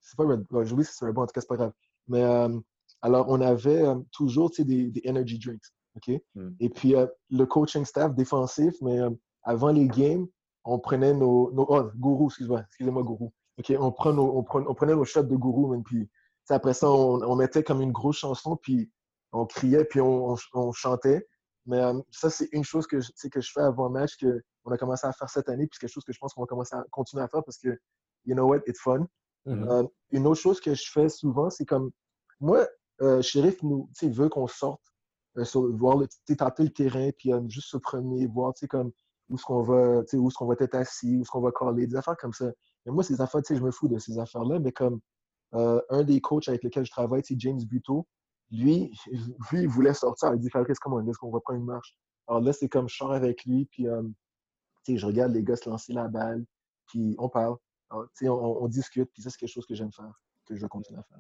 c'est pas Red Bull. Oui, c'est Red Bull, en tout cas, c'est pas grave. Mais euh, alors, on avait euh, toujours des, des energy drinks. OK? Hmm. Et puis, euh, le coaching staff défensif, mais avant les games, on prenait nos, nos oh, gourou, excuse-moi, excusez-moi, gourou. OK, on, prend on, on, prenait nos shots de gourou, man, puis après ça, on, mettait comme une grosse chanson, puis on criait, puis on, chantait. Mais ça, c'est une chose que, que je fais avant match, qu'on a commencé à faire cette année, puis quelque chose que je pense qu'on va commencer à continuer à faire parce que, you know what, it's fun. Mm-hmm. Euh, une autre chose que je fais souvent, c'est comme, moi, euh, Sheriff nous, veut qu'on sorte, euh, sur, voir le, taper le terrain, puis juste se promener, voir, comme, où est-ce qu'on va, où est-ce qu'on va être assis, où est-ce qu'on va coller, des affaires comme ça. Mais moi, ces affaires, je me fous de ces affaires-là, mais comme un des coachs avec lesquels je travaille, c'est James Buteau, lui, [laughs] lui, il voulait sortir. Il dit Fabrice, comment est-ce qu'on va prendre une marche? Alors là, c'est comme je sors avec lui, puis je regarde les gars se lancer la balle, puis on parle. On, on, discute, puis ça, c'est quelque chose que j'aime faire, que je vais continuer à faire.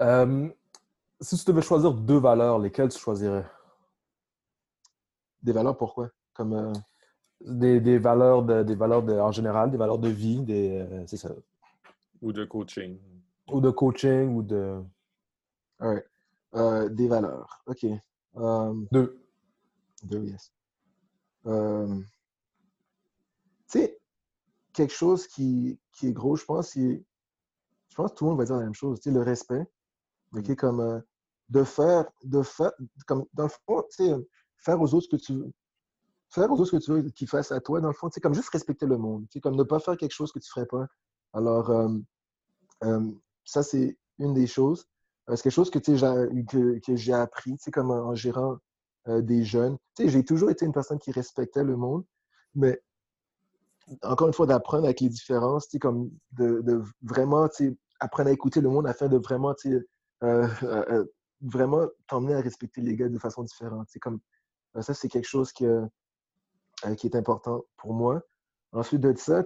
Euh, si tu devais choisir deux valeurs, lesquelles tu choisirais? Des valeurs pourquoi? Comme, euh, des, valeurs, de, des valeurs de, en général, des valeurs de vie, des, euh, c'est ça. Ou de coaching. Ou de coaching, ou de... All right. des valeurs. OK. deux. Deux, yes. tu sais, quelque chose qui, qui, est gros, je pense, je pense que tout le monde va dire la même chose. Le respect. OK? Comme euh, de faire, de faire, comme dans le fond, faire aux autres ce que tu veux. Faire aux autres ce que tu veux qu'ils fassent à toi, dans le fond, c'est comme juste respecter le monde. C'est comme ne pas faire quelque chose que tu ne ferais pas. Alors, euh, euh, ça, c'est une des choses. c'est quelque chose que, que, que j'ai appris, comme en, gérant des jeunes. J'ai toujours été une personne qui respectait le monde, mais encore une fois, d'apprendre avec les différences, comme de, de vraiment apprendre à écouter le monde afin de vraiment euh, euh, euh, vraiment t'emmener à respecter les gars de façon différente. Comme ça, c'est quelque chose qui, qui est important pour moi. Ensuite de ça,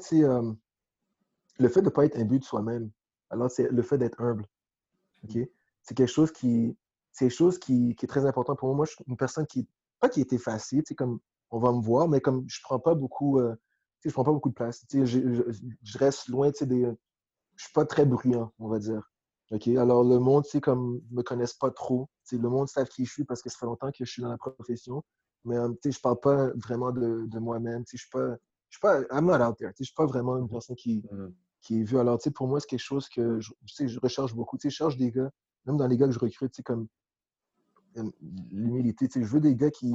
le fait de ne pas être imbu de soi-même. Alors, c'est le fait d'être humble. OK? C'est quelque chose qui, c'est chose qui, qui, est très important pour moi. Moi, je suis une personne qui, pas qui était facile, comme on va me voir, mais comme je prends pas beaucoup, je prends pas beaucoup de place. Je, je, je, reste loin, des, je suis pas très bruyant, on va dire. OK? Alors, le monde, c'est comme, me connaissent pas trop. le monde sait qui je suis parce que ça fait longtemps que je suis dans la profession. Mais, euh, tu sais, je parle pas vraiment de, de moi-même. Je suis pas, je suis pas, I'm not out there. Je suis pas vraiment une personne qui, mmh. qui est vue. Alors, tu sais, pour moi, c'est quelque chose que, je, je recherche beaucoup. Tu sais, je cherche des gars, même dans les gars que je recrute, tu comme euh, l'humilité. Tu sais, je veux des gars qui,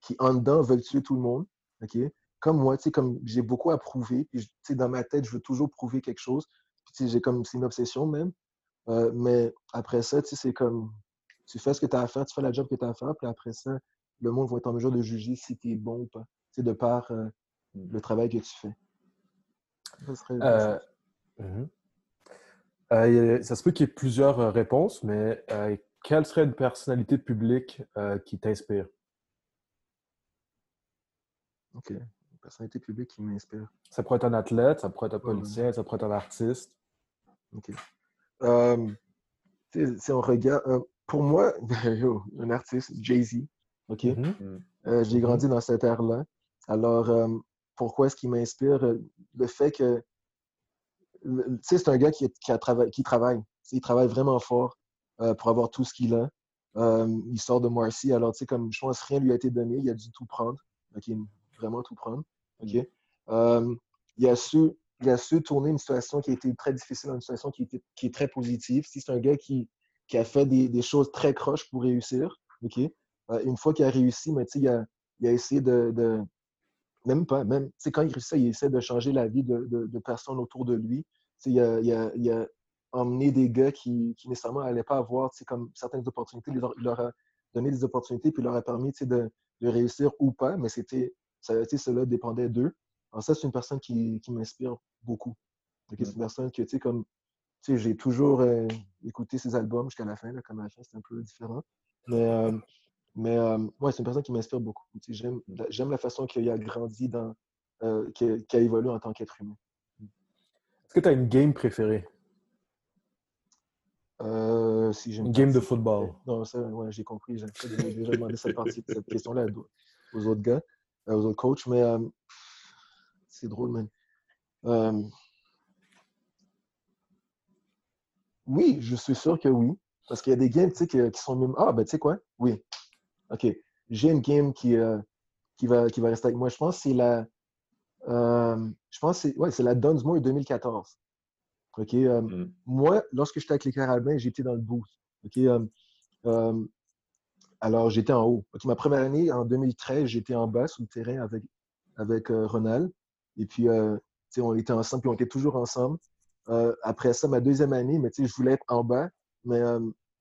qui, en dedans, veulent tuer tout le monde. OK? Comme moi, tu sais, comme j'ai beaucoup à prouver. Puis, tu sais, dans ma tête, je veux toujours prouver quelque chose. Puis, tu sais, j'ai comme, c'est une obsession même. Euh, mais après ça, tu sais, c'est comme, tu fais ce que tu as à faire, tu fais la job que tu as à faire, puis après ça, le monde va être en mesure de juger si tu es bon ou pas, tu sais, de par euh, mmh. le travail que tu fais. Ça, serait mmh ça se peut qu'il y ait plusieurs réponses, mais quelle serait une personnalité publique qui t'inspire? OK. Personnalité publique qui m'inspire. Ça pourrait être un athlète, ça pourrait être un politicien, ça pourrait être un artiste. OK. Euh, si on regarde, euh, pour moi, [laughs] un artiste, Jay-Z, OK? Euh, j'ai grandi dans cette ère-là. Alors, pourquoi est-ce qu'il m'inspire? Le fait que, tu sais, c'est un gars qui, qui, a qui travaille. Il travaille vraiment fort pour avoir tout ce qu'il a. il sort de Marcy. Alors, tu sais, comme je pense rien lui a été donné, il a dû tout prendre. OK? Vraiment tout prendre. OK? Mm. il a su il a tourner une situation qui a été très difficile une situation qui, qui est très positive. Si c'est un gars qui, qui a fait des, des, choses très croches pour réussir? Euh, une fois qu'il a réussi, mais, il, a, il a essayé de, de, Même pas, même, quand il réussit, il essaie de changer la vie de, de, personnes autour de lui. Il a, il, a, il a, emmené des gars qui, qui nécessairement n'allaient pas avoir comme certaines opportunités. Il leur, a donné des opportunités, puis il leur a permis de, de réussir ou pas, mais c'était cela dépendait d'eux. Alors ça, c'est une personne qui, qui m'inspire beaucoup. C'est une personne que, tu sais, comme, tu sais, j'ai toujours euh, écouté ses albums jusqu'à la fin, là, comme à la fin, c'est un peu différent. Mais, euh, mais euh, ouais, c'est une personne qui m'inspire beaucoup. Tu sais, j'aime la façon qu'il a grandi, dans, qu'il a évolué en tant qu'être humain. Est-ce que tu as une game préférée? si une game de football. Non, ça, ouais, j'ai compris. J'ai déjà demandé cette partie, cette question-là aux autres gars, aux autres coachs. Mais c'est drôle, man. Euh, oui, je suis sûr que oui. Parce qu'il y a des games qui, qui sont même. Ah, ben tu sais quoi? Oui. OK. J'ai une game qui, euh, qui, va, qui va rester avec moi. Je pense que c'est la, je pense que c'est ouais, la Dunsmore 2014. OK? Mm. Moi, lorsque j'étais avec les Carabins, j'étais dans le boost. OK? Alors, j'étais en haut. Ma première année, en 2013, j'étais en bas sur le terrain avec, avec Ronald. Et puis, on était ensemble, puis on était toujours ensemble. après ça, ma deuxième année, mais je voulais être en bas. Mais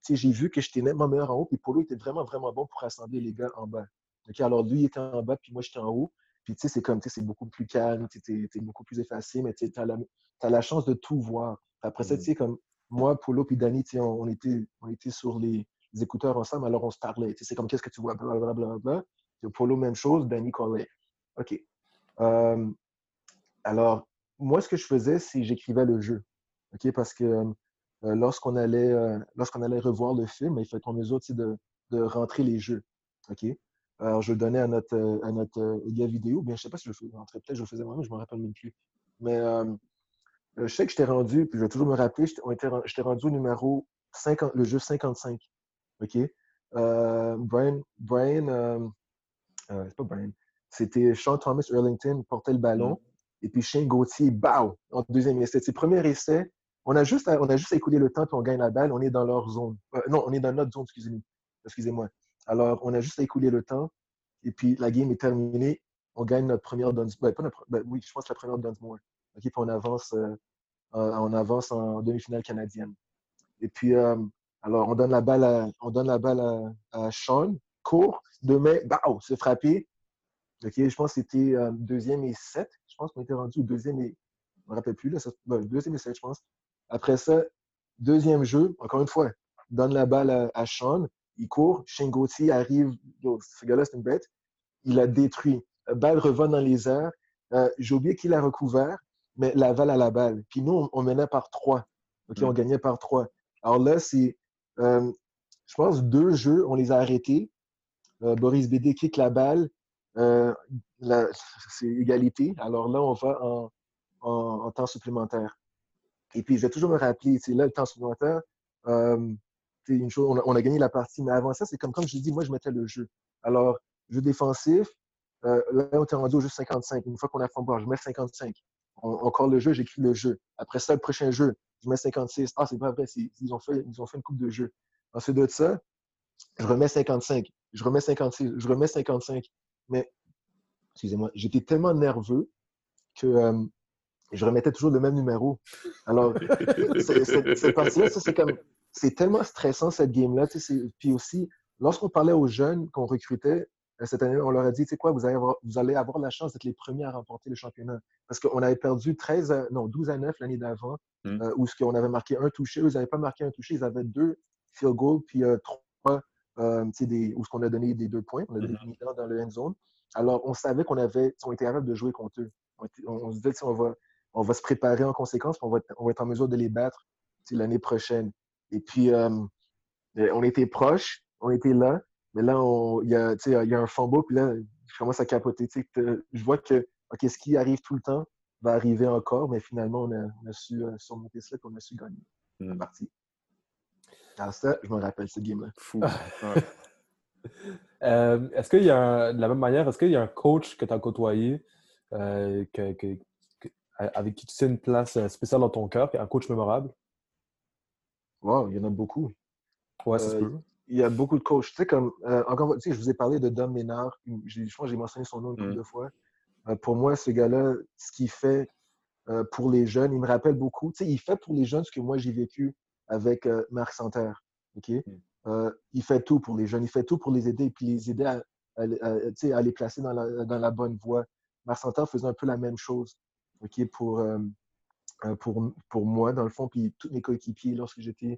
j'ai vu que j'étais nettement meilleur en haut. Puis Polo était vraiment, vraiment bon pour rassembler les gars en bas. Alors, lui, il était en bas, puis moi, j'étais en haut. Puis, tu sais, c'est comme, tu sais, c'est beaucoup plus calme, tu es, beaucoup plus effacé, mais tu as, as, la chance de tout voir. Après ça, tu mmh. sais, comme moi, Polo puis Danny, on, on, était, on était sur les, écouteurs ensemble, alors on se parlait. C'est comme, qu'est-ce que tu vois, blablabla. Polo, même chose, Danny collait. OK. alors, moi, ce que je faisais, c'est j'écrivais le jeu. OK? Parce que lorsqu'on allait, lorsqu'on allait revoir le film, il fallait nous autres de, de rentrer les jeux. OK? Alors, je le donnais à notre, euh, à notre euh, vidéo. Bien, je ne sais pas si je le faisais. Peut-être je le faisais moi-même, je ne me rappelle même plus. Mais euh, je sais que j'étais rendu, puis je vais toujours me rappeler, j'étais rendu au numéro 50, le jeu 55. OK? Brian, Brian c'est pas Brian, c'était Sean Thomas Erlington portait le ballon. Et puis Shane Gauthier, bao, en deuxième essai. C'est premier essai. On a, juste à, on a juste à écouler le temps, puis on gagne la balle. On est dans leur zone. non, on est dans notre zone, excusez-moi. Excusez-moi. Alors, on a juste à écouler le temps. Et puis, la game est terminée. On gagne notre première Dunsmore. Ben, ben, oui, je pense la première Dunsmore. OK, puis on avance, euh, on avance en demi-finale canadienne. Et puis, euh, alors, on donne la balle à, on donne la balle à, Sean, court, de main, bah, c'est frappé. OK, je pense que c'était euh, deuxième et sept. Je pense qu'on était rendu au deuxième et. Je ne me rappelle plus, là. Ben, deuxième et sept, je pense. Après ça, deuxième jeu, encore une fois, donne la balle à, à Sean il court, Gauthier arrive, ce gars-là, c'est une bête, il a détruit. Balle revient dans les airs. Euh, j'ai oublié qu'il a recouvert, mais Laval a la balle. Puis nous, on, menait par trois. OK, on mm. gagnait par trois. Alors là, c'est, euh, je pense, deux jeux, on les a arrêtés. Euh, Boris Bédé kick la balle. [laughs] c'est égalité. Alors là, on va en, temps supplémentaire. Et puis, je vais toujours me rappeler, c'est là, le temps supplémentaire, une chose, on a, gagné la partie, mais avant ça, c'est comme, comme je dis, moi, je mettais le jeu. Alors, jeu défensif, euh, là, on était rendu au jeu 55. Une fois qu'on a fait je mets 55. Encore le jeu, j'écris le jeu. Après ça, le prochain jeu, je mets 56. Ah, c'est pas vrai, ils ont, fait, ils ont fait une coupe de jeu. Ensuite de ça, je remets 55. Je remets 56. Je remets 55. Mais, excusez-moi, j'étais tellement nerveux que euh, je remettais toujours le même numéro. Alors, [laughs] cette partie-là, c'est comme c'est tellement stressant cette game-là. Puis aussi, lorsqu'on parlait aux jeunes qu'on recrutait cette année, on leur a dit, tu sais quoi, vous allez, avoir, vous allez avoir la chance d'être les premiers à remporter le championnat. Parce qu'on avait perdu 13 non, 12 à 9 l'année d'avant, mmh. euh, où on avait marqué un touché. Eux, ils n'avaient pas marqué un touché, ils avaient deux field goals, puis euh, trois, des, où on a donné des deux points, on a donné mmh. dans le end zone. Alors, on savait qu'on avait, on était capable de jouer contre eux. On, se disait, on va, on va se préparer en conséquence, on va, on va être en mesure de les battre l'année prochaine. Et puis, euh, euh, on était proches, on était là, mais là, il y, a, y a un fumble, puis là, je commence à capoter. Je vois que ce qui arrive tout le temps va arriver encore, mais finalement, on a, su euh, surmonter cela, et on a su gagner la partie. Alors ça, je me rappelle ce game-là. Fou. [laughs] est-ce qu'il y a, de la même manière, est-ce qu'il y a un coach que tu as côtoyé avec qui tu sais une place spéciale dans ton cœur, un coach mémorable? Wow, il y en a beaucoup. Ouais, c'est euh, Il y a beaucoup de coachs. Tu sais, comme, euh, encore, tu sais, je vous ai parlé de Dom Ménard. Je crois que j'ai mentionné son nom une mmh. deux fois. Euh, pour moi, ce gars-là, ce qu'il fait pour les jeunes, il me rappelle beaucoup. Tu sais, il fait pour les jeunes ce que moi, j'ai vécu avec Marc Santerre. OK? Mmh. il fait tout pour les jeunes. Il fait tout pour les aider et puis les aider à, à, les placer dans la, dans la, bonne voie. Marc Santerre faisait un peu la même chose OK, pour, euh, pour, pour moi, dans le fond, puis tous mes coéquipiers lorsque j'étais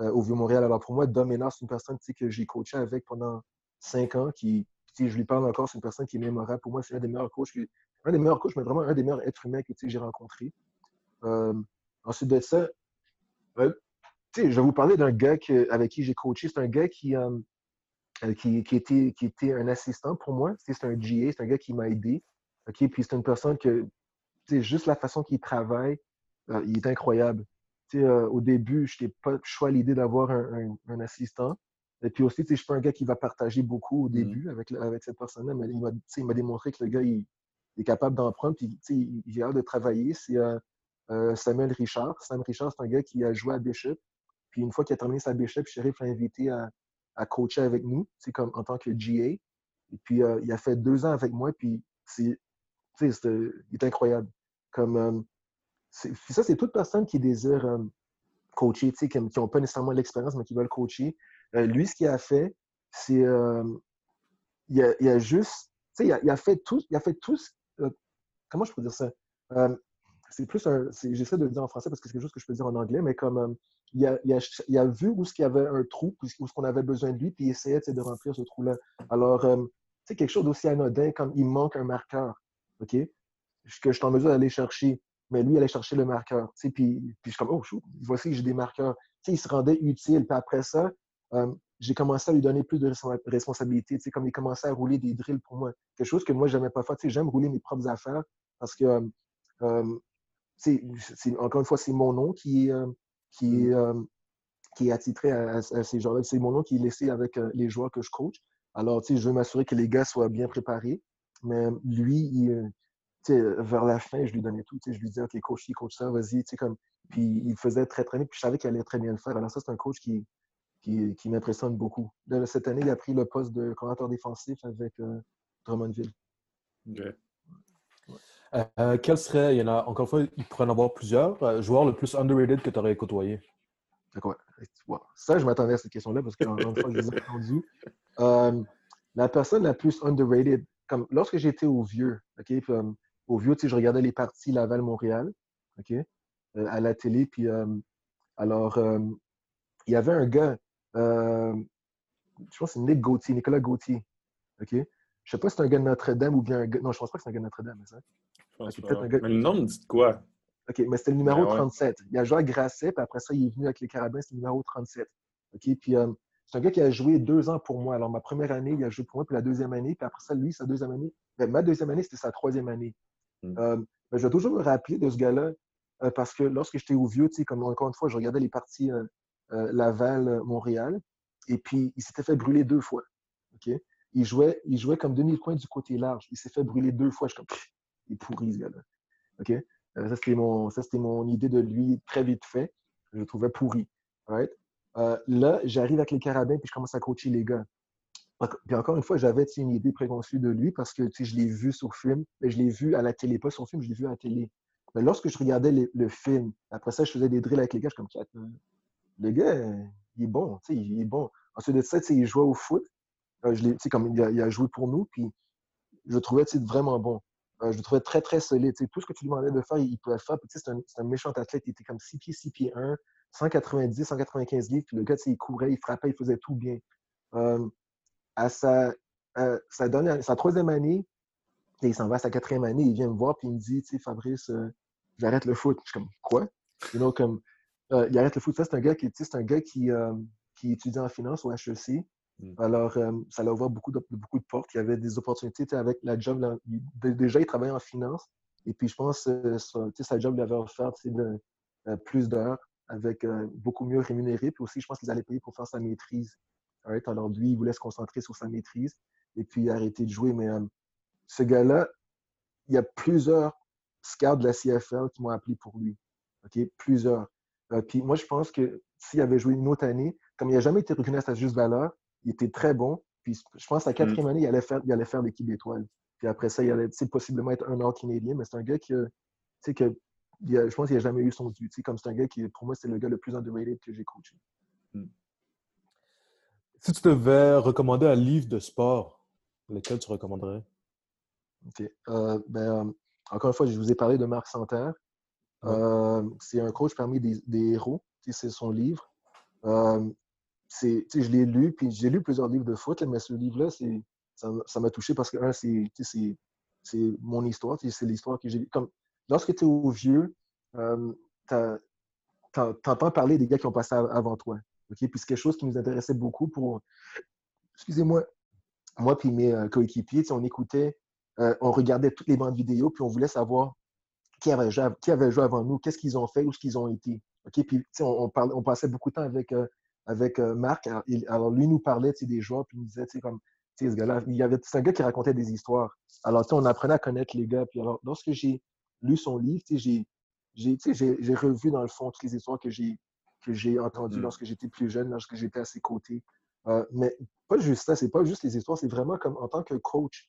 euh, au Vieux-Montréal. Alors pour moi, Dom c'est une personne que j'ai coaché avec pendant cinq ans, qui, je lui parle encore, c'est une personne qui est mémorable. Pour moi, c'est un des meilleurs coachs, des meilleurs coachs, mais vraiment un des meilleurs êtres humains que j'ai rencontré. Euh, ensuite de ça, je vais vous parler d'un gars avec qui j'ai coaché. C'est un gars qui, qui, était, qui était un assistant pour moi. C'est un GA, c'est un gars qui m'a aidé. Puis c'est une personne que, juste la façon qu'il travaille, euh, il est incroyable. Euh, au début, je n'étais pas choix l'idée d'avoir un, assistant. Et puis aussi, je suis pas un gars qui va partager beaucoup au mmh. début avec, avec cette personne-là, mais il m'a démontré que le gars, il, est capable d'en prendre, puis il, il a hâte de travailler. C'est Samuel Richard. Sam Richard, c'est un gars qui a joué à Bishop. Puis une fois qu'il a terminé sa Bishop, Sheriff l'a invité à, à, coacher avec nous, comme en tant que GA. Et puis, il a fait deux ans avec moi, puis c'est, il est incroyable. Comme, ça, c'est toute personne qui désire coacher, qui n'ont pas nécessairement l'expérience, mais qui veulent coacher. lui, ce qu'il a fait, c'est il, a, a, juste, il a, il a, fait tout, il a fait tout, comment je peux dire ça? c'est plus un, j'essaie de le dire en français parce que c'est quelque chose que je peux dire en anglais, mais comme il, a, vu où il y avait un trou, où ce qu'on avait besoin de lui, puis il essayait de remplir ce trou-là. Alors, c'est quelque chose d'aussi anodin comme il manque un marqueur, OK? Que je suis en mesure d'aller chercher mais lui, il allait chercher le marqueur. Puis, puis je suis comme, oh, chou, voici, j'ai des marqueurs. il se rendait utile. Puis après ça, euh, j'ai commencé à lui donner plus de responsabilités. Comme il commençait à rouler des drills pour moi. Quelque chose que moi, je n'aimais pas faire. J'aime rouler mes propres affaires parce que, euh, euh encore une fois, c'est mon nom qui, euh, qui, mmh. qui est attitré à, ces gens-là. C'est mon nom qui est laissé avec les joueurs que je coach. Alors, je veux m'assurer que les gars soient bien préparés. Mais lui, il, vers la fin, je lui donnais tout. Je lui disais, OK, coach coach ça, vas-y. Comme... Puis il faisait très, très bien. Puis je savais qu'il allait très bien le faire. Alors ça, c'est un coach qui, qui, qui m'impressionne beaucoup. cette année, il a pris le poste de coordinateur défensif avec euh, Drummondville. Euh, quel serait, il y en a, encore une fois, il pourrait en avoir plusieurs, euh, joueurs le plus underrated que tu aurais côtoyé? Ça, je m'attendais à cette question-là parce que, une fois, je l'ai entendu. la personne la plus underrated, comme lorsque j'étais au vieux, OK, au vieux, je regardais les parties Laval-Montréal, OK, euh, à la télé. Puis, euh, alors, euh, il y avait un gars, je pense que c'est Nick Gauthier, Nicolas Gauthier, OK? Je sais pas si c'est un gars de Notre-Dame ou bien un gars... Non, je pense pas que c'est un gars de Notre-Dame, ça. Okay, Mais le nom me dit quoi? OK, mais c'était le numéro 37. Ben il a joué à Grasset, puis après ça, il est venu avec les Carabins, c'est le numéro 37. OK, puis c'est un gars qui a joué deux ans pour moi. Alors, ma première année, il a joué pour moi, puis la deuxième année, puis après ça, lui, sa deuxième année. Ben, ma deuxième année, c'était sa troisième année. Mm. Euh, je vais toujours me rappeler de ce gars-là euh, parce que lorsque j'étais au vieux, comme encore une fois, je regardais les parties euh, Laval-Montréal et puis il s'était fait brûler deux fois. Il, jouait, il jouait comme demi-coin du côté large. Il s'est fait brûler deux fois. Je suis comme, il est pourri ce gars-là. Ça, c'était mon, mon idée de lui très vite fait. Je le trouvais pourri. là, j'arrive avec les carabins puis je commence à coacher les gars. Puis encore une fois, j'avais une idée préconçue de lui parce que je l'ai vu sur film, mais je l'ai vu à la télé, pas sur film, je l'ai vu à la télé. Mais lorsque je regardais le film, après ça, je faisais des drills avec les gars, je suis comme, le gars, il est bon, il est bon. Ensuite de ça, il jouait au foot. Euh, il a, il a, joué pour nous, puis je le trouvais vraiment bon. Euh, je le trouvais très, très solide. tout ce que tu lui demandais de faire, il pouvait le faire. C'est un, un, méchant athlète. Il était comme 6 pieds, 6 pieds 1, 190, 195 livres. Puis le gars, il courait, il frappait, il faisait tout bien. Euh, à sa, sa, troisième année, et il s'en va à sa quatrième année, il vient me voir puis il me dit, tu sais, Fabrice, euh, j'arrête le foot. Je suis comme, quoi? comme, euh, il arrête le foot. Ça, c'est un gars qui, c'est un gars qui, euh, qui étudie en finance au HEC. Mm. Alors, ça l'a ouvert beaucoup de, beaucoup de portes. Il y avait des opportunités avec la job. déjà, il travaillait en finance. Et puis, je pense que sa job lui avait offert de, plus d'heures avec beaucoup mieux rémunéré. Puis aussi, je pense qu'ils allaient payer pour faire sa maîtrise. Alors, lui, il voulait se concentrer sur sa maîtrise et puis arrêter de jouer. Mais euh, ce gars-là, il y a plusieurs scouts de la CFL qui m'ont appelé pour lui. OK? Plusieurs. Euh, puis moi, je pense que s'il avait joué une autre année, comme il n'a jamais été reconnu à sa juste valeur, il était très bon. Puis je pense qu'à la quatrième mm. année, il allait faire, il allait faire l'équipe d'étoiles. Puis après ça, il allait possiblement être un Nord-Canadien, mais c'est un gars qui, que je pense qu'il n'a jamais eu son dû. Comme c'est un gars qui, pour moi, c'est le gars le plus underrated que j'ai coaché. Mm. Si tu devais recommander un livre de sport, lequel tu recommanderais? OK. Euh, ben, euh, encore une fois, je vous ai parlé de Marc Santerre. Euh, c'est un coach parmi des, héros. C'est son livre. je l'ai lu, puis j'ai lu plusieurs livres de foot, mais ce livre-là, ça m'a touché parce que, un, c'est mon histoire, c'est l'histoire que j'ai Comme Lorsque tu es au vieux, tu entends parler des gars qui ont passé avant toi. Puis c'est quelque chose qui nous intéressait beaucoup pour, excusez-moi, moi puis mes euh, coéquipiers, on écoutait, euh, on regardait toutes les bandes vidéo, puis on voulait savoir qui avait joué, qui avait joué avant nous, qu'est-ce qu'ils ont fait, où ce qu'ils ont été. Puis on, on, on passait beaucoup de temps avec, euh, avec Marc. Alors, lui nous parlait des joueurs, puis il nous disait, comme, ce gars-là, c'est un gars qui racontait des histoires. Alors, on apprenait à connaître les gars. Puis alors, lorsque j'ai lu son livre, j'ai revu dans le fond toutes les histoires que j'ai que j'ai entendues mm. lorsque j'étais plus jeune, lorsque j'étais à ses côtés. Euh, mais pas juste ça, c'est pas juste les histoires, c'est vraiment comme en tant que coach,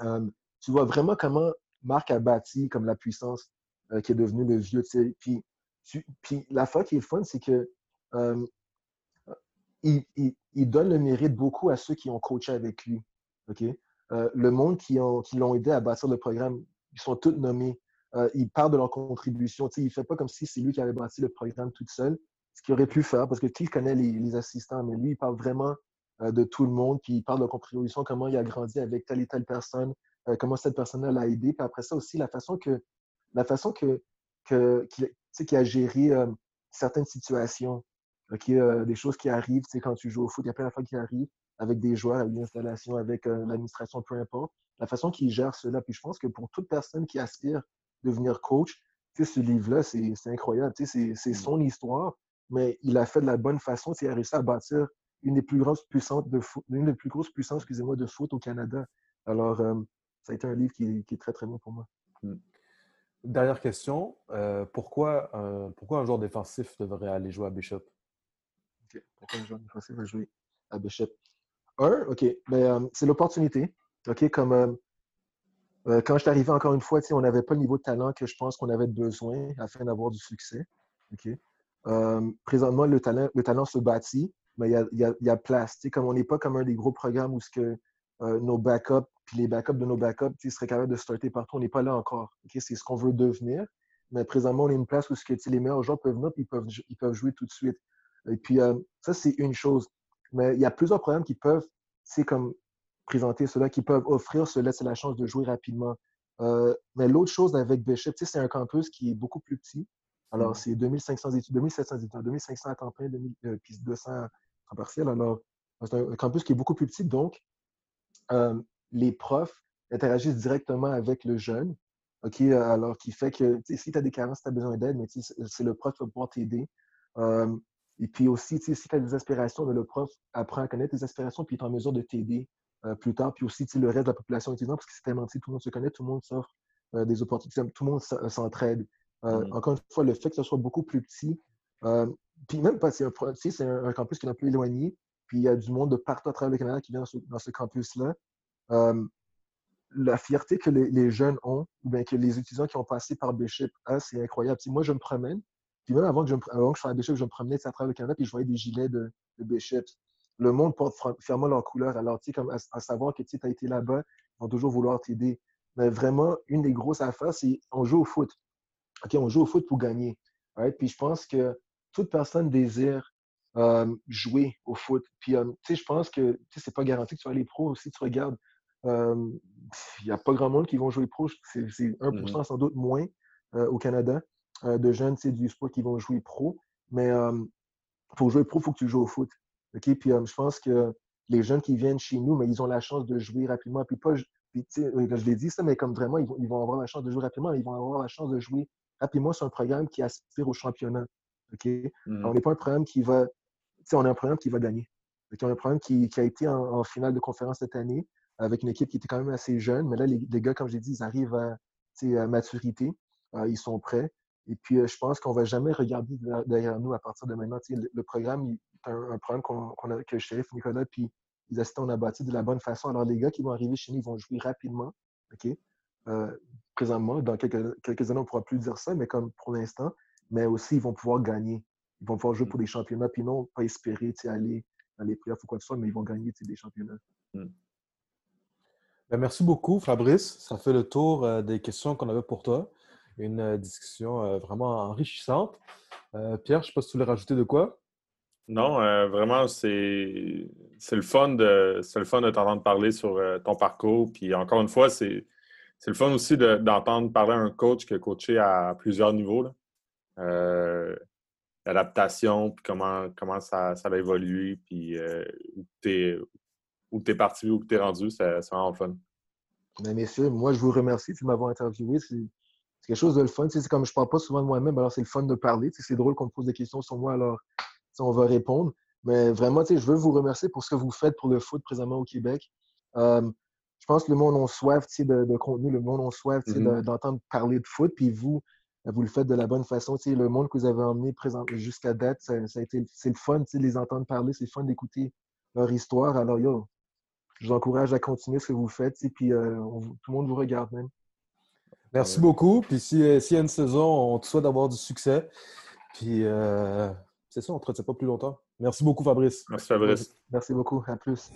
euh, tu vois vraiment comment Marc a bâti comme la puissance euh, qui est devenue le vieux. Puis, puis la fois qui est fun, c'est que il, donne le mérite beaucoup à ceux qui ont coaché avec lui. OK? Le monde qui, qui l'ont aidé à bâtir le programme, ils sont tous nommés. Euh, il parle de leur contribution. il ne fait pas comme si c'est lui qui avait bâti le programme tout seul, ce qu'il aurait pu faire, parce que qui connaît les, assistants, mais lui, il parle vraiment euh, de tout le monde, puis il parle de leur contribution, comment il a grandi avec telle et telle personne, comment cette personne-là l'a aidé, puis après ça aussi, la façon que la façon que, que qu'il a géré certaines situations. Euh, des choses qui arrivent, quand tu joues au foot, il y a plein d'affaires qui arrivent avec des joueurs, avec des installations, avec euh, l'administration, peu importe. La façon qu'il gère cela. Puis je pense que pour toute personne qui aspire devenir coach, ce livre-là, c'est incroyable. C'est mmh. son histoire, mais il a fait de la bonne façon. Il a réussi à bâtir une des plus grosses puissances de foot, une des plus grosses puissances, excusez-moi, de foot au Canada. Alors, euh, ça a été un livre qui, est très, très bon pour moi. Mmh. Dernière question. pourquoi, pourquoi un joueur défensif devrait aller jouer à Bishop? Pourquoi un joueur défensif va jouer à Bishop? Un, OK, mais euh, c'est l'opportunité. OK, comme euh, euh, quand je suis arrivé encore une fois, on n'avait pas le niveau de talent que je pense qu'on avait besoin afin d'avoir du succès. OK? présentement, le talent, le talent se bâtit, mais il y a, y a, place. comme on n'est pas comme un des gros programmes où ce que, nos backups, puis les backups de nos backups seraient capables de starter partout. On n'est pas là encore. C'est ce qu'on veut devenir. Mais présentement, on est une place où ce que, les meilleurs joueurs peuvent venir ils peuvent, ils peuvent jouer tout de suite. Et puis, euh, ça, c'est une chose. Mais il y a plusieurs programmes qui peuvent, c'est comme présenter cela, qui peuvent offrir cela, c'est la chance de jouer rapidement. Euh, mais l'autre chose avec Bishop, c'est un campus qui est beaucoup plus petit. Alors, mm. c'est 2500 études, 2700 études, 2500 à temps plein, euh, puis 200 en partiel. Alors, c'est un campus qui est beaucoup plus petit. Donc, les profs interagissent directement avec le jeune. OK? Alors, qui fait que si tu as des carences, tu as besoin d'aide, mais c'est le prof qui va pouvoir t'aider. Et puis aussi, si tu as des aspirations, le prof apprend à connaître tes aspirations, puis il est en mesure de t'aider euh, plus tard. Puis aussi, le reste de la population étudiante, parce que c'est tellement tout le monde se connaît, tout le monde s'offre euh, des opportunités, tout le monde euh, s'entraide. Mm. Encore une fois, le fait que ce soit beaucoup plus petit, puis même pas, c'est un, campus qui est un peu éloigné, puis il y a du monde de partout à travers le Canada qui vient dans ce, campus-là. la fierté que les, jeunes ont, ou bien que les étudiants qui ont passé par Bishop ont, c'est incroyable. moi, je me promène, puis même avant que je, avant que je sois à Bishop, je me promenais à travers le Canada puis je voyais des gilets de, de Bishop. Le monde porte fièrement leur couleur. Alors, tu sais, comme à, savoir que tu as été là-bas, ils vont toujours vouloir t'aider. Mais vraiment, une des grosses affaires, c'est on joue au foot. OK, on joue au foot pour gagner. Puis je pense que toute personne désire euh, jouer au foot. Puis, euh, tu sais, je pense que c'est pas garanti que tu vas aller pro. Si tu regardes, euh, il n'y a pas grand monde qui vont jouer pro. C'est 1% mm-hmm. sans doute moins au Canada. De jeunes du sport qui vont jouer pro. Mais pour jouer pro, il faut que tu joues au foot. Puis euh, je pense que les jeunes qui viennent chez nous, mais ils ont la chance de jouer rapidement. Puis pas, puis, je l'ai dit ça, mais comme vraiment, ils vont, ils vont, avoir la chance de jouer rapidement. Ils vont avoir la chance de jouer rapidement sur un programme qui aspire au championnat. OK? Mmh. On n'est pas un programme qui va. On a un programme qui va gagner. On a un programme qui, qui a été en, finale de conférence cette année avec une équipe qui était quand même assez jeune. Mais là, les, les gars, comme j'ai dit, ils arrivent à, à maturité. ils sont prêts. Et puis, euh, je pense qu'on ne va jamais regarder derrière nous à partir de maintenant. Le, programme, est un, programme qu'on a, que Sheriff Nicolas puis les assistants, on a bâti de la bonne façon. Alors, les gars qui vont arriver chez nous, ils vont jouer rapidement. OK? Euh, présentement, dans quelques, quelques, années, on ne pourra plus dire ça, mais comme pour l'instant, mais aussi, ils vont pouvoir gagner. Ils vont pouvoir jouer pour des championnats, puis non pas espérer aller dans les playoffs ou quoi que ce soit, mais ils vont gagner des championnats. Hmm. Ben, merci beaucoup, Fabrice. Ça fait le tour euh, des questions qu'on avait pour toi une euh, discussion euh, vraiment enrichissante. Euh, Pierre, je ne sais pas si tu voulais rajouter de quoi? Non, vraiment, c'est le fun de t'entendre parler sur ton parcours. Puis encore une fois, c'est le fun aussi d'entendre parler à un coach qui a coaché à plusieurs niveaux. L'adaptation, puis comment, comment ça, ça a évolué, puis où tu es, es, parti, où tu es rendu, c'est vraiment le fun. Mais messieurs, moi, je vous remercie de m'avoir interviewé c'est quelque chose de le fun. C'est comme je ne parle pas souvent de moi-même, alors c'est le fun de parler. C'est drôle qu'on me pose des questions sur moi, alors on va répondre. Mais vraiment, je veux vous remercier pour ce que vous faites pour le foot présentement au Québec. Euh, je pense que le monde a soif de, de contenu, le monde a soif mm-hmm. d'entendre parler de foot. Puis vous, vous le faites de la bonne façon. le monde que vous avez emmené jusqu'à date, ça, a été, c'est le fun de les entendre parler, c'est le fun d'écouter leur histoire. Alors, yo, je vous encourage à continuer ce que vous faites. Puis euh, tout le monde vous regarde même. Merci beaucoup. Puis si, euh, s'il y a une saison, on te souhaite d'avoir du succès. Puis euh, c'est ça, on ne te retient pas plus longtemps. Merci beaucoup, Fabrice. Merci, Fabrice. Merci beaucoup. À plus.